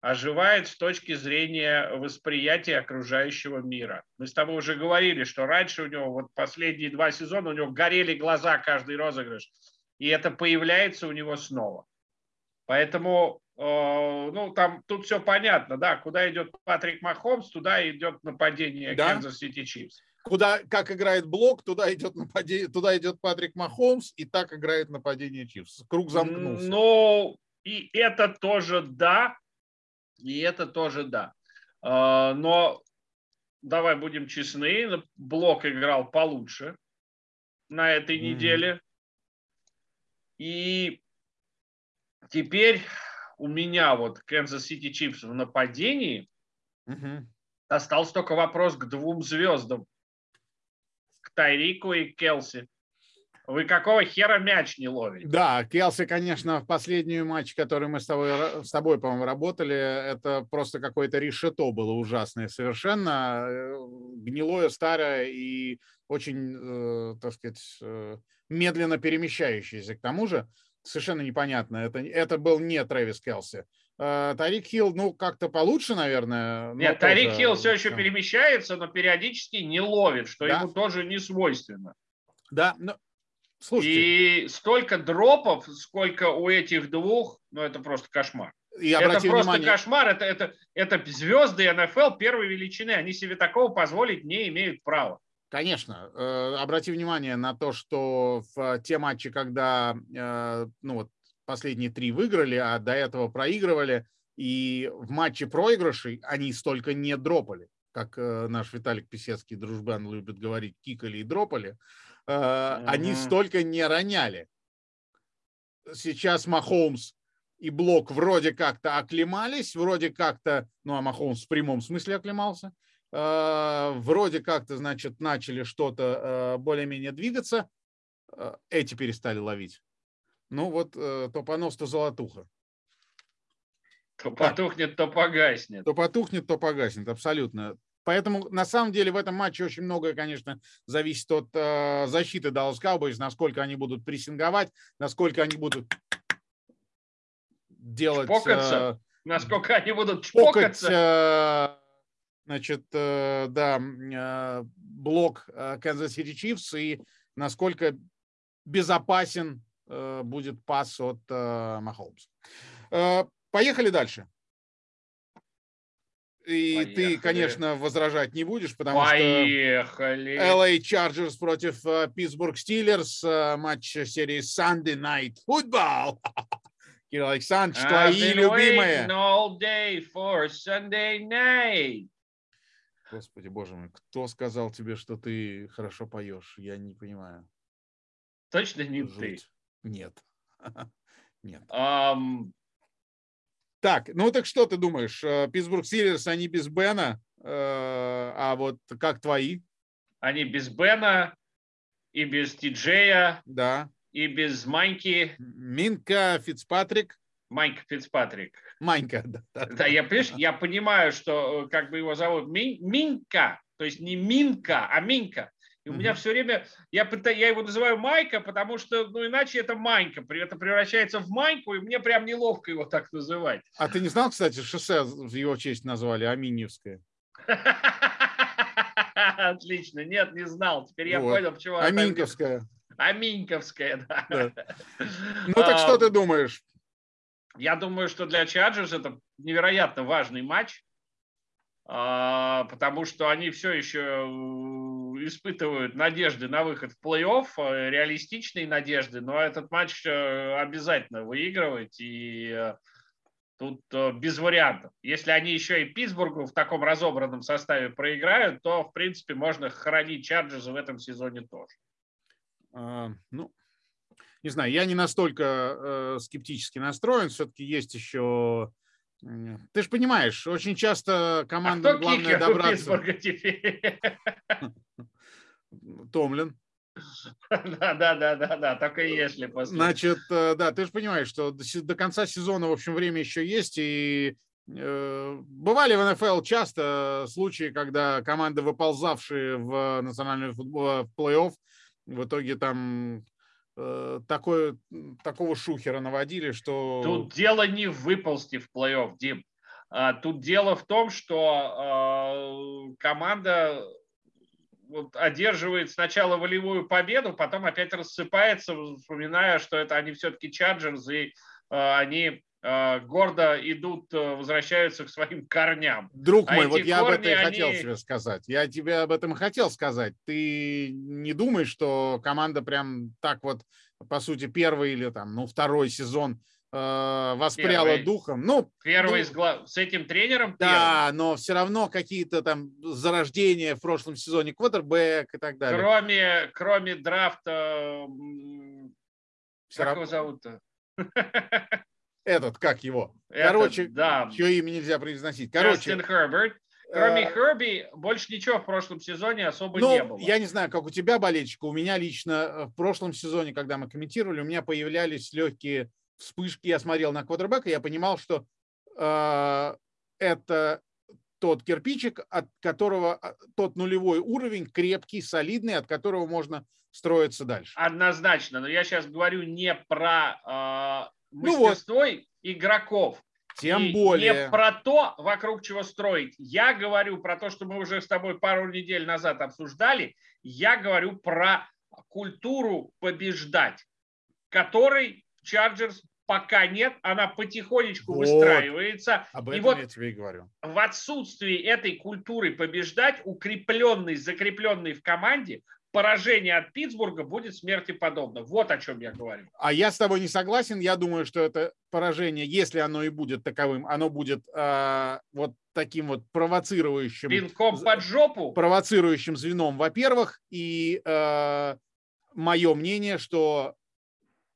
Оживает с точки зрения восприятия окружающего мира. Мы с тобой уже говорили, что раньше у него, вот последние два сезона, у него горели глаза каждый розыгрыш. И это появляется у него снова. Поэтому ну, там тут все понятно, да, куда идет Патрик Махомс, туда идет нападение да. Kansas City Chiefs. Куда, как играет блок, туда идет, нападение, туда идет Патрик Махомс, и так играет нападение Чивс. Круг замкнулся. Ну, и это тоже да, и это тоже да. Э, но давай будем честны, блок играл получше на этой mm. неделе. И теперь у меня вот Kansas City Chiefs в нападении, угу. остался только вопрос к двум звездам. К Тайрику и Келси. Вы какого хера мяч не ловите? Да, Келси, конечно, в последнюю матч, который мы с тобой, с тобой по-моему, работали, это просто какое-то решето было ужасное совершенно. Э, гнилое, старое и очень, э, так сказать, э, медленно перемещающееся. К тому же, совершенно непонятно. Это, это был не Трэвис Келси. Э, Тарик Хилл, ну, как-то получше, наверное. Нет, Тарик Хилл все еще перемещается, но периодически не ловит, что да. ему тоже не свойственно. Да, но Слушайте. И столько дропов, сколько у этих двух, ну это просто кошмар. И это просто внимание... кошмар, это, это, это звезды НФЛ первой величины, они себе такого позволить не имеют права. Конечно. Э, обрати внимание на то, что в те матчи, когда э, ну вот, последние три выиграли, а до этого проигрывали, и в матче проигрышей они столько не дропали, как э, наш Виталик Писецкий, дружбан, любит говорить, кикали и дропали, uh-huh. они столько не роняли. Сейчас Махомс и Блок вроде как-то оклемались, вроде как-то, ну а Махомс в прямом смысле оклемался, вроде как-то, значит, начали что-то э, более-менее двигаться, э, эти перестали ловить. Ну вот то понос, то золотуха. То потухнет, то погаснет. То потухнет, то погаснет, абсолютно. Поэтому на самом деле в этом матче очень многое, конечно, зависит от э, защиты Dallas Cowboys, насколько они будут прессинговать, насколько они будут делать... Чпокаться? Э, насколько они будут чпокаться? Э, значит, э, да, э, блок Kansas City Chiefs и насколько безопасен э, будет пас от Махолмса. Поехали дальше. И Поехали. ты, конечно, возражать не будешь, потому Поехали. что LA Chargers против Питтсбург Steelers, матч серии Sunday Night Football. Кирилл Александрович, твои любимые. all day for Sunday night. Господи, боже мой, кто сказал тебе, что ты хорошо поешь? Я не понимаю. Точно не Жуть. ты? Нет. Нет. Um... Так, ну так что ты думаешь? Э, Питтсбург Сириус, они без Бена, э, а вот как твои? Они без Бена и без Тиджея. Да. И без Маньки. Минка Фицпатрик. Майк Фицпатрик. Манька, да. Да, да я, я понимаю, что э, как бы его зовут Мин, Минка, то есть не Минка, а Минка. И у меня все время, я, пытаюсь, я его называю Майка, потому что, ну, иначе это Манька, это превращается в Маньку, и мне прям неловко его так называть. А ты не знал, кстати, шоссе в его честь назвали Аминьевское? Отлично, нет, не знал. Теперь я понял, почему. Аминьковская, да. да. Ну так что ты думаешь? Я думаю, что для Чаджерс это невероятно важный матч, а, потому что они все еще э, испытывают надежды на выход в плей-офф, э, реалистичные надежды, но этот матч э, обязательно выигрывать, и тут без вариантов. Если они еще и Питтсбургу в таком разобранном составе проиграют, то, в принципе, можно хранить Чарджерс в этом сезоне тоже. А, ну, не знаю, я не настолько э, скептически настроен, все-таки есть еще... Ты же понимаешь, очень часто команда а главное добраться... Томлин. Да, да, да, да, да, только если после. Значит, э, да, ты же понимаешь, что до, конца сезона, в общем, время еще есть, и э, бывали в НФЛ часто случаи, когда команды, выползавшие в национальный футбол, в плей-офф, в итоге там Э, такое, такого шухера наводили, что... Тут дело не в выползти в плей-офф, Дим. А, тут дело в том, что э, команда вот одерживает сначала волевую победу, потом опять рассыпается, вспоминая, что это они все-таки Чарджерс, и э, они Э, гордо идут, э, возвращаются к своим корням. Друг а мой, вот я об этом и они... хотел тебе сказать. Я тебе об этом хотел сказать. Ты не думаешь, что команда прям так вот, по сути, первый или там, ну, второй сезон э, воспряла первый, духом. Ну, первый ну, с, гла... с этим тренером. Да, первый. но все равно какие-то там зарождения в прошлом сезоне, квотербек и так далее. Кроме, кроме драфта, все как равно... его зовут-то? этот, как его? Короче, да. чье имя нельзя произносить. Короче, Джастин Херберт. Кроме э, Херби, больше ничего в прошлом сезоне особо ну, не было. Я не знаю, как у тебя, болельщика, у меня лично э, в прошлом сезоне, когда мы комментировали, у меня появлялись легкие вспышки. Я смотрел на квадрбека, я понимал, что э, это тот кирпичик, от которого э, тот нулевой уровень крепкий, солидный, от которого можно строиться дальше. Однозначно, но я сейчас говорю не про мастерство ну вот. игроков. Тем и более. Не про то, вокруг чего строить. Я говорю про то, что мы уже с тобой пару недель назад обсуждали. Я говорю про культуру побеждать, которой Чарджерс пока нет, она потихонечку вот. выстраивается. Об этом и вот я тебе и говорю. В отсутствии этой культуры побеждать, укрепленной, закрепленной в команде, поражение от Питтсбурга будет смерти подобно. Вот о чем я говорю. А я с тобой не согласен. Я думаю, что это поражение, если оно и будет таковым, оно будет э, вот таким вот провоцирующим. Пинком под жопу? Провоцирующим звеном, во-первых. И э, мое мнение, что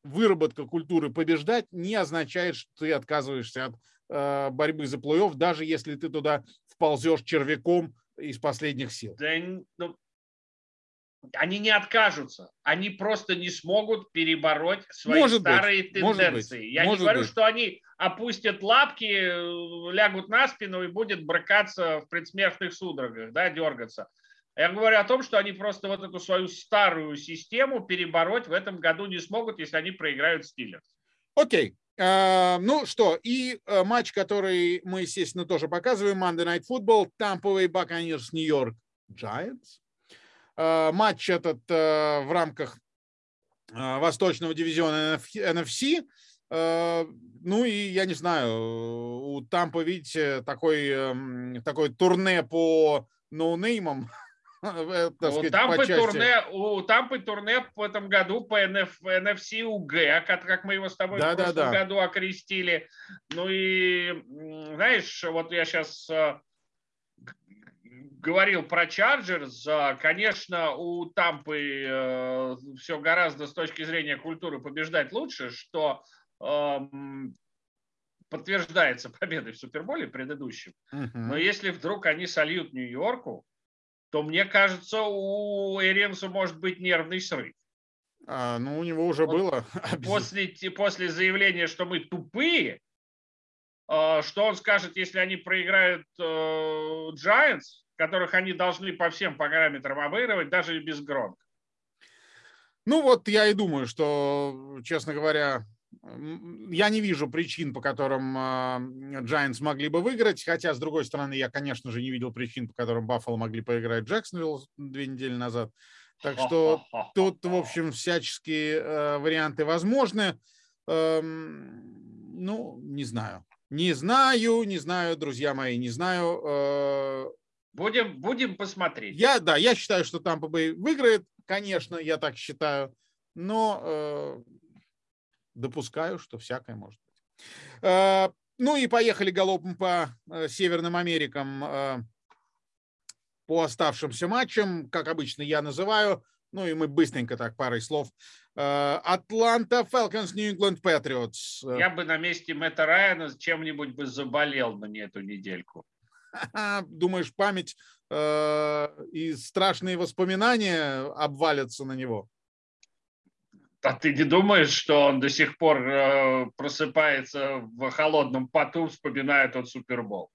выработка культуры побеждать не означает, что ты отказываешься от э, борьбы за плей-офф, даже если ты туда вползешь червяком из последних сил. Да, ну, они не откажутся, они просто не смогут перебороть свои может старые быть, тенденции. Может быть, Я может не говорю, быть. что они опустят лапки, э, лягут на спину и будет брыкаться в предсмертных судорогах, да, дергаться. Я говорю о том, что они просто вот эту свою старую систему перебороть в этом году не смогут, если они проиграют Стиллерс. Окей. Uh, ну что, и uh, матч, который мы, естественно, тоже показываем, Monday Night Football, Bay Buccaneers, York Giants. Uh, матч этот в рамках Восточного дивизиона NFC. Ну и я не знаю, у Тампа, видите, такой, эм, такой турне по ноунеймам. Э, у Тампы, турне, у Тампы турне в этом году по NF, NFC УГ, как, как мы его с тобой да, в прошлом да, да. году окрестили. Ну и, знаешь, вот я сейчас э, говорил про Чарджерс, конечно, у Тампы э, все гораздо с точки зрения культуры побеждать лучше, что эм, подтверждается победой в Суперболе предыдущем. Uh-huh. Но если вдруг они сольют Нью-Йорку, то мне кажется, у Эриенса может быть нервный срыв. А, ну, у него уже вот было. После, после заявления, что мы тупые, а, что он скажет, если они проиграют э, Giants, которых они должны по всем параметрам обыгрывать, даже без Гронка? Ну вот я и думаю, что, честно говоря, я не вижу причин, по которым Giants могли бы выиграть, хотя, с другой стороны, я, конечно же, не видел причин, по которым Баффало могли поиграть Джексонвилл две недели назад. Так что тут, в общем, всяческие э, варианты возможны. Эм, ну, не знаю. Не знаю, не знаю, друзья мои, не знаю. Э. Будем, будем посмотреть. Я, да, я считаю, что Тампа Бэй выиграет, конечно, я так считаю. Но э, допускаю, что всякое может быть. Э, ну и поехали галопом по э, Северным Америкам э, по оставшимся матчам, как обычно я называю, ну и мы быстренько так парой слов. Атланта Falcons, England Patriots. Я бы на месте Мэтта Райана чем-нибудь бы заболел на эту недельку. Думаешь, память и страшные воспоминания обвалятся на него? А ты не думаешь, что он до сих пор э, просыпается в холодном поту, вспоминая тот Супербол?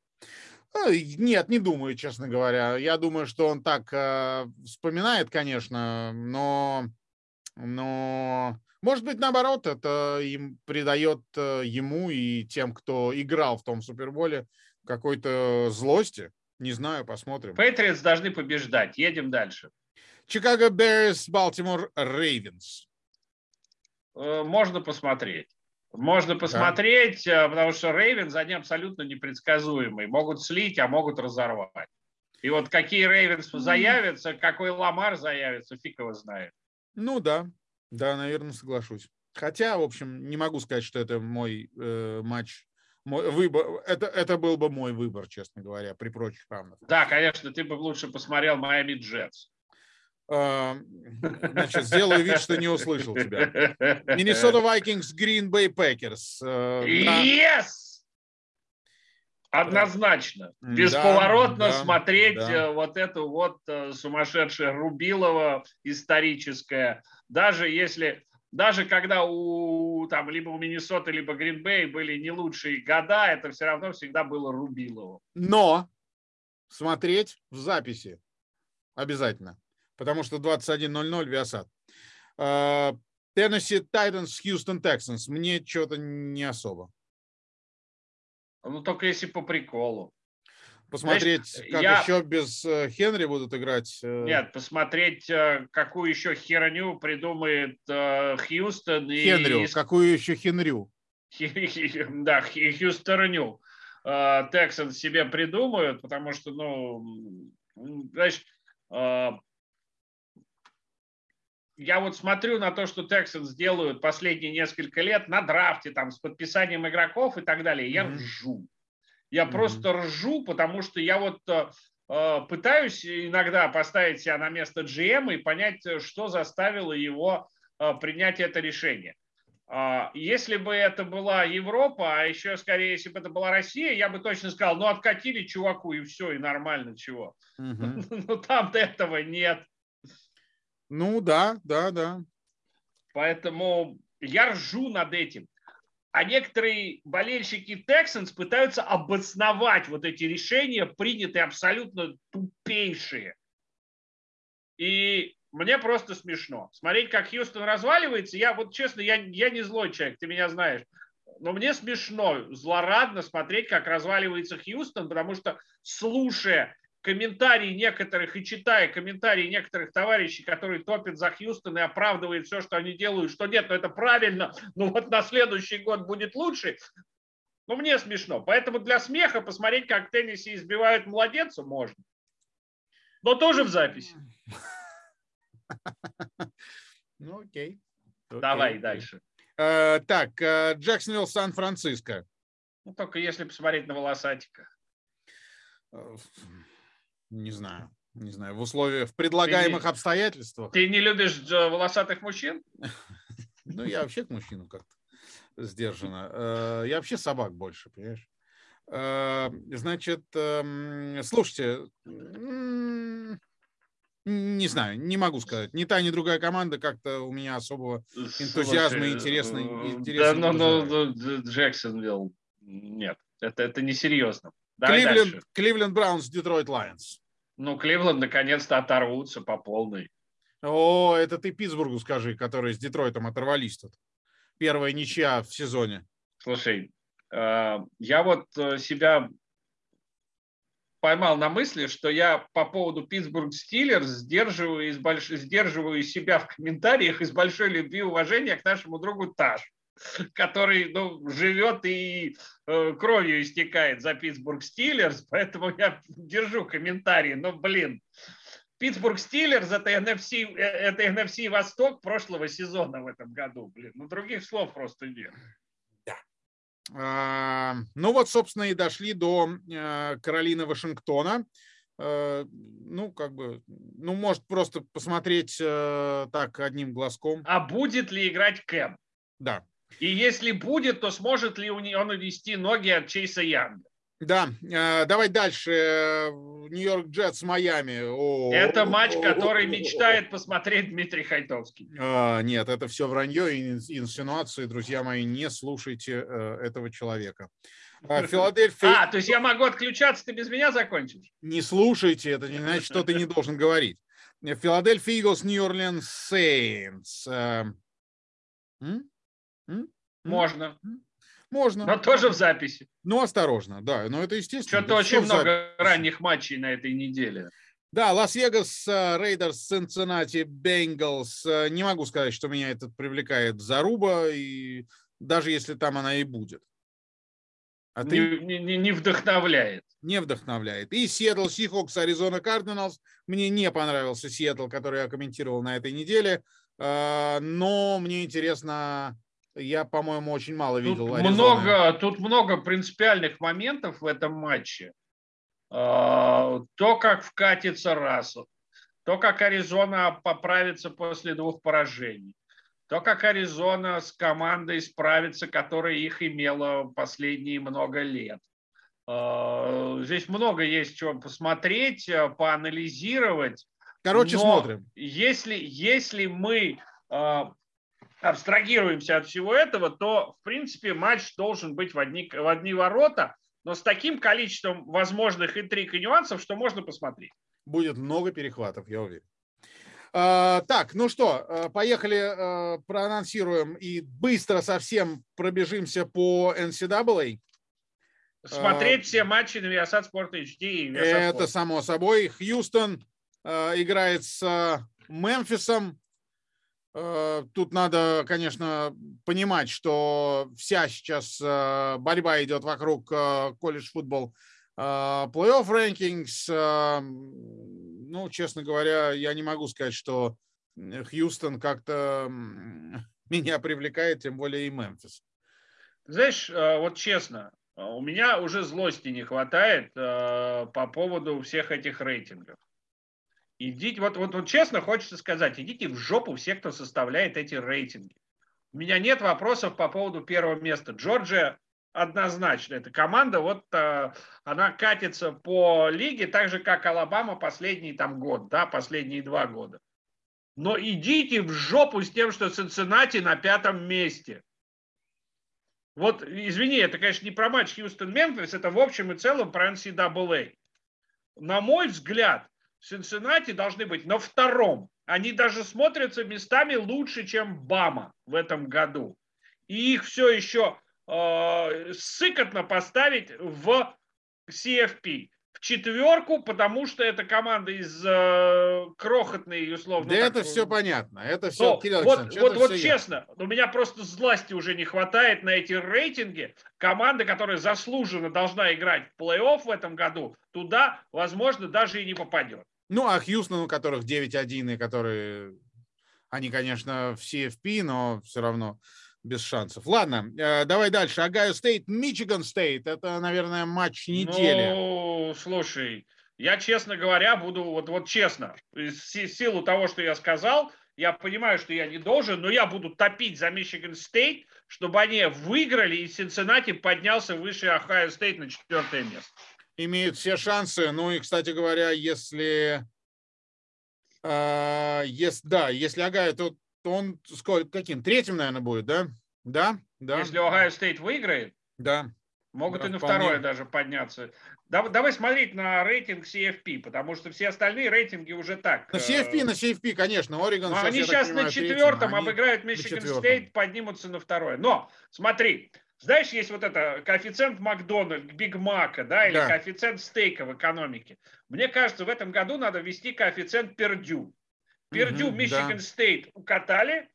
Нет, не думаю, честно говоря. Я думаю, что он так э, вспоминает, конечно, но, но, может быть, наоборот, это им придает э, ему и тем, кто играл в том Суперболе, какой-то злости. Не знаю, посмотрим. Патриотс должны побеждать. Едем дальше. Чикаго Беррис, Балтимор Рейвенс. Э, можно посмотреть. Можно посмотреть, да. Э, потому что Рейвенс, они абсолютно непредсказуемые. Могут слить, а могут разорвать. И вот какие Рейвенс заявятся, какой Ламар заявится, фиг его знает. Ну да, да, наверное, соглашусь. Хотя, в общем, не могу сказать, что это мой э, матч, мой выбор. Это, это был бы мой выбор, честно говоря, при прочих равных. Да, конечно, ты бы лучше посмотрел Майами Джетс. Значит, сделаю вид, что не услышал тебя. Миннесота Vikings, Green Bay Packers. Yes! Однозначно. Бесповоротно да, смотреть да. Э, вот эту вот э, сумасшедшее Рубилова историческое. Даже если даже когда у там либо у Миннесоты, либо Гринбей были не лучшие года, это все равно всегда было Рубилово. Но смотреть в записи обязательно потому что 21.00 Виасад. Теннесси Тайтанс, Хьюстон Texans. Мне что-то не особо. Ну, только если по приколу. Посмотреть, Знаешь, как я... еще без э, Хенри будут играть. Э. Нет, посмотреть, э, какую еще херню придумает Хьюстон. Хенрю, и... какую еще хенрю. Да, Хьюстерню. Тексон себе придумают, потому что, ну, знаешь, я вот смотрю на то, что Texans делают последние несколько лет на драфте, там, с подписанием игроков и так далее, я mm-hmm. ржу. Я mm-hmm. просто ржу, потому что я вот э, э, пытаюсь иногда поставить себя на место GM и понять, что заставило его э, принять это решение. Э, если бы это была Европа, а еще скорее, если бы это была Россия, я бы точно сказал, ну откатили чуваку и все, и нормально, чего. Mm-hmm. Но там-то этого нет. Ну да, да, да. Поэтому я ржу над этим. А некоторые болельщики Texans пытаются обосновать вот эти решения, принятые абсолютно тупейшие. И мне просто смешно. Смотреть, как Хьюстон разваливается, я вот честно, я, я не злой человек, ты меня знаешь. Но мне смешно, злорадно смотреть, как разваливается Хьюстон, потому что слушая комментарии некоторых и читая комментарии некоторых товарищей, которые топят за Хьюстон и оправдывают все, что они делают, что нет, ну это правильно, ну вот на следующий год будет лучше, ну мне смешно. Поэтому для смеха посмотреть, как в теннисе избивают младенца, можно. Но тоже в записи. Ну окей. Давай дальше. Uh, так, uh, Джексонвилл, Сан-Франциско. Ну, только если посмотреть на волосатика. Не знаю. Не знаю, в условиях, в предлагаемых ты, обстоятельствах. Ты не любишь э, волосатых мужчин? Ну, я вообще к мужчинам как-то сдержанно. Э, я вообще собак больше, понимаешь? Э, значит, эм, слушайте, не знаю, не могу сказать. Ни та, ни другая команда как-то у меня особого энтузиазма и интересно. Да, но, но, Джексонвилл, нет, это, это несерьезно. Кливленд, Кливленд Браунс, Детройт Лайонс. Ну, Кливленд наконец-то оторвутся по полной. О, это ты Питтсбургу скажи, которые с Детройтом оторвались тут. Первая ничья в сезоне. Слушай, э, я вот э, себя поймал на мысли, что я по поводу Питтсбург Стиллерс сдерживаю, из больш... сдерживаю себя в комментариях из большой любви и уважения к нашему другу Таш который ну, живет и э, кровью истекает за Питтсбург Стиллерс, поэтому я держу комментарии. Но, блин, Питтсбург Стиллерс это NFC, э, это NFC Восток прошлого сезона в этом году. Блин, ну других слов просто нет. Да. А, ну вот, собственно, и дошли до э, Каролины Вашингтона. Ну, как бы, ну, может просто посмотреть э, так одним глазком. А будет ли играть Кэм? Да. И если будет, то сможет ли он увести ноги от Чейса Янга? Да, э, давай дальше. Нью-Йорк Джетс, Майами. Это матч, который мечтает посмотреть Дмитрий Хайтовский. А, нет, это все вранье и инсинуации. Друзья мои, не слушайте э, этого человека. А, Филадельфия... А, то есть я могу отключаться, ты без меня закончишь? Не слушайте, это не значит, что ты не должен говорить. Филадельфия Иглс, Нью-Орлеанс Сейнс. Можно. Можно. Но тоже в записи. Ну, осторожно, да. Но это естественно. Что-то очень много ранних матчей на этой неделе. Да, Лас-Вегас, Рейдерс, Цинциннати, Бенгалс. Не могу сказать, что меня этот привлекает заруба, и даже если там она и будет. А не, ты... не, не, не вдохновляет. Не вдохновляет. И Сиэтл Сихокс, Аризона Кардиналс. Мне не понравился Сиэтл, который я комментировал на этой неделе. А, но мне интересно, я, по-моему, очень мало видел. Тут много, тут много принципиальных моментов в этом матче. А, то, как вкатится Рассел, то, как Аризона поправится после двух поражений, то, как Аризона с командой справится, которая их имела последние много лет. А, здесь много есть чего посмотреть, поанализировать. Короче, Но смотрим. Если, если мы э, абстрагируемся от всего этого, то, в принципе, матч должен быть в одни, в одни ворота, но с таким количеством возможных интриг и нюансов, что можно посмотреть. Будет много перехватов, я уверен. А, так, ну что, а, поехали, а, проанонсируем и быстро совсем пробежимся по NCAA. Смотреть все матчи на Viasat Sport HD. Viasat Это Sport. само собой. Хьюстон э, играет с э, Мемфисом. Э, Тут надо, конечно, понимать, что вся сейчас э, борьба идет вокруг э, колледж футбол плей-офф рэнкингс. Ну, честно говоря, я не могу сказать, что Хьюстон как-то меня привлекает, тем более и Мемфис. Знаешь, вот честно, у меня уже злости не хватает по поводу всех этих рейтингов. Идите, вот, вот, вот честно хочется сказать, идите в жопу все, кто составляет эти рейтинги. У меня нет вопросов по поводу первого места. Джорджия однозначно. Эта команда, вот э, она катится по лиге так же, как Алабама последний там год, да, последние два года. Но идите в жопу с тем, что Цинциннати на пятом месте. Вот, извини, это, конечно, не про матч Хьюстон-Мемфис, это в общем и целом про NCAA. На мой взгляд, Цинциннати должны быть на втором. Они даже смотрятся местами лучше, чем Бама в этом году. И их все еще э, сыкотно поставить в CFP. В четверку, потому что это команда из э, крохотной, условно. Да так, это все понятно. Это все, но Кирилл вот, вот, вот всё честно, у меня просто злости уже не хватает на эти рейтинги. Команда, которая заслуженно должна играть в плей-офф в этом году, туда, возможно, даже и не попадет. Ну, а Хьюстон, у которых 9-1, и которые, они, конечно, в CFP, но все равно без шансов. Ладно, э, давай дальше. Огайо Стейт, Мичиган Стейт. Это, наверное, матч недели. Ну, слушай, я, честно говоря, буду, вот, вот честно, в си- силу того, что я сказал, я понимаю, что я не должен, но я буду топить за Мичиган Стейт, чтобы они выиграли, и Цинциннати поднялся выше Ohio State на четвертое место. Имеют все шансы. Ну и, кстати говоря, если... э, если да, если Агайо, то, то он сколько, каким? Третьим, наверное, будет, да? Да, да, Если Ohio State выиграет, да. могут Да, и на вполне. второе даже подняться. Да- Давай смотреть на рейтинг CFP, потому что все остальные рейтинги уже так. На э, CFP, на CFP, конечно. Орегон Ну, они я так сейчас понимаю, на четвертом они- обыграют Michigan. State, поднимутся на второе. Но смотри, знаешь, есть вот это коэффициент Макдональд, Биг Мака, да, или Да. коэффициент стейка в экономике. Мне кажется, в этом году надо ввести коэффициент Пердю. Пердю Michigan. State укатали,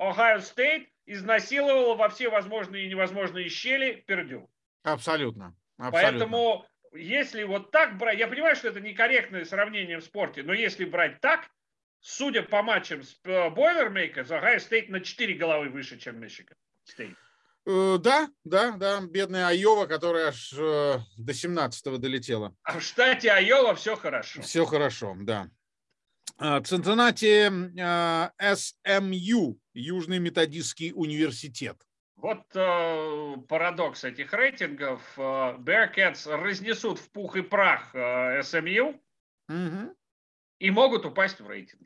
Ohio State изнасиловала во все возможные и невозможные щели Пердю. Абсолютно. абсолютно. Поэтому, если вот так брать, я понимаю, что это некорректное сравнение в спорте, но если брать так, судя по матчам с э, Boilermakers, Ohio State на 4 головы выше, чем Michigan State. Э, Да, да, да. Бедная Айова, которая аж э, до 17-го долетела. А в штате Айова все хорошо. Все хорошо, да. А, Цинциннати э, СМЮ, Южный методистский университет. Вот э, парадокс этих рейтингов. Э, Bearcats разнесут в пух и прах э, SMU Мгм. и могут упасть в рейтинг.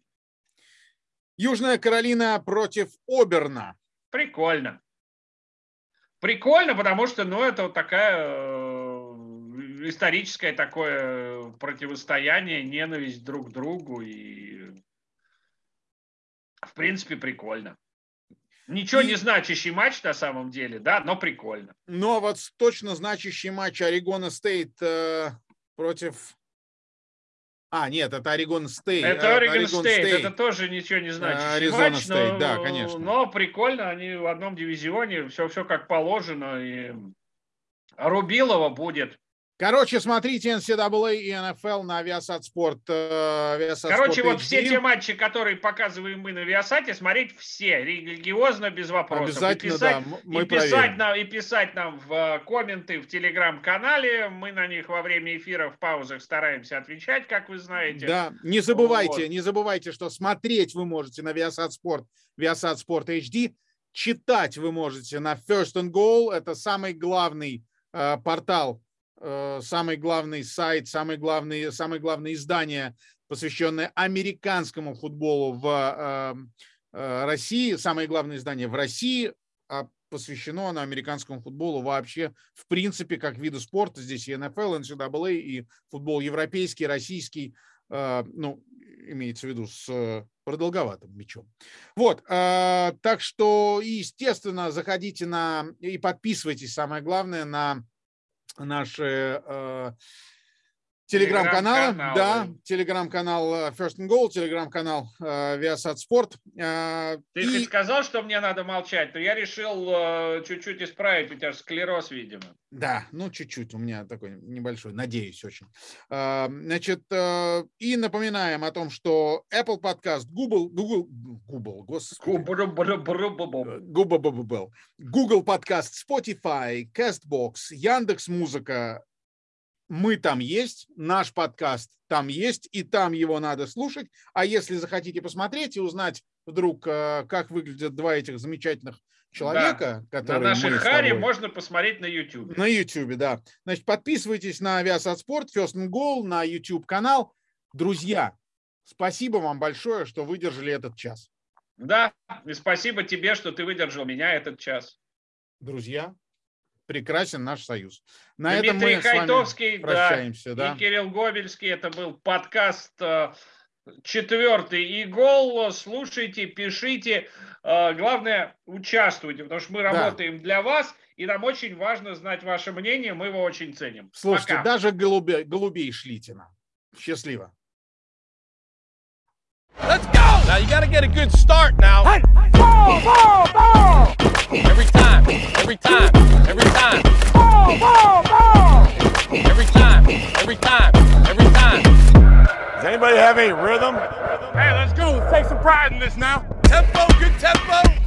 Южная Каролина против Оберна. Прикольно. Прикольно, потому что, ну, это вот такая э, историческое такое противостояние, ненависть друг к другу и, в принципе, прикольно. Ничего И- не значащий матч на самом деле, да, но прикольно. Но вот точно значащий матч Орегона Стейт э, против... А, нет, это Орегон Стейт. Это Oregon State, это тоже ничего не значащий Аризона матч, State, но, да, конечно. но прикольно, они в одном дивизионе, все, все как положено, и Рубилова будет Короче, смотрите NCAA и NFL на Viasat Sport. Viasat Короче, Sport вот HD. все те матчи, которые показываем мы на Виасате, смотреть все, религиозно, без вопросов. Обязательно, и писать, да, мы и, писать нам, и писать нам в э, комменты в телеграм-канале. Мы на них во время эфира в паузах стараемся отвечать, как вы знаете. Да, не забывайте, Вот. не забывайте, что смотреть вы можете на Viasat Sport, Viasat Sport HD, читать вы можете на First and Goal, это самый главный э, портал, самый главный сайт, самый главный, самое главное издание, посвященное американскому футболу в э, э, России, самое главное издание в России, а посвящено оно американскому футболу вообще, в принципе, как виду спорта. Здесь и НФЛ, NCAA, и футбол европейский, российский, э, ну, имеется в виду с э, продолговатым мячом. Вот, э, так что, естественно, заходите на и подписывайтесь, самое главное, на наши телеграм-каналы. Да, телеграм-канал э, First and Goal, телеграм-канал э, Viasat Sport. Э, Ты и... сказал, что мне надо молчать, то я решил э, чуть-чуть исправить, у тебя склероз, видимо. Да, ну чуть-чуть, у меня такой небольшой, надеюсь очень. Э, значит, э, и напоминаем о том, что Apple Podcast, Google, Google, Google, господи. Google, Google Podcast, Spotify, CastBox, Яндекс Музыка, мы там есть, наш подкаст там есть, и там его надо слушать. А если захотите посмотреть и узнать вдруг, э, как выглядят два этих замечательных человека, да. которые... На нашей Харе можно посмотреть на YouTube. На YouTube, да. Значит, подписывайтесь на Sport, First and Goal, на YouTube-канал. Друзья, спасибо вам большое, что выдержали этот час. Да, и спасибо тебе, что ты выдержал меня этот час. Друзья, прекрасен наш союз. На Дмитрий этом мы Хайтовский, прощаемся. Да, да. И Кирилл Гобельский. Это был подкаст э, четвертый и гол. Слушайте, пишите. Э, главное, участвуйте, потому что мы работаем да. для вас, и нам очень важно знать ваше мнение. Мы его очень ценим. Слушайте, Пока. даже голубей, голубей шлите нам. Счастливо. Let's go! Now you gotta get a good start now. Hey, ball, ball, ball! Every time, every time, every time. Ball, ball, ball! Every time, every time, every time. Does anybody have any rhythm? Hey, let's go. Let's take some pride in this now. Tempo, good tempo.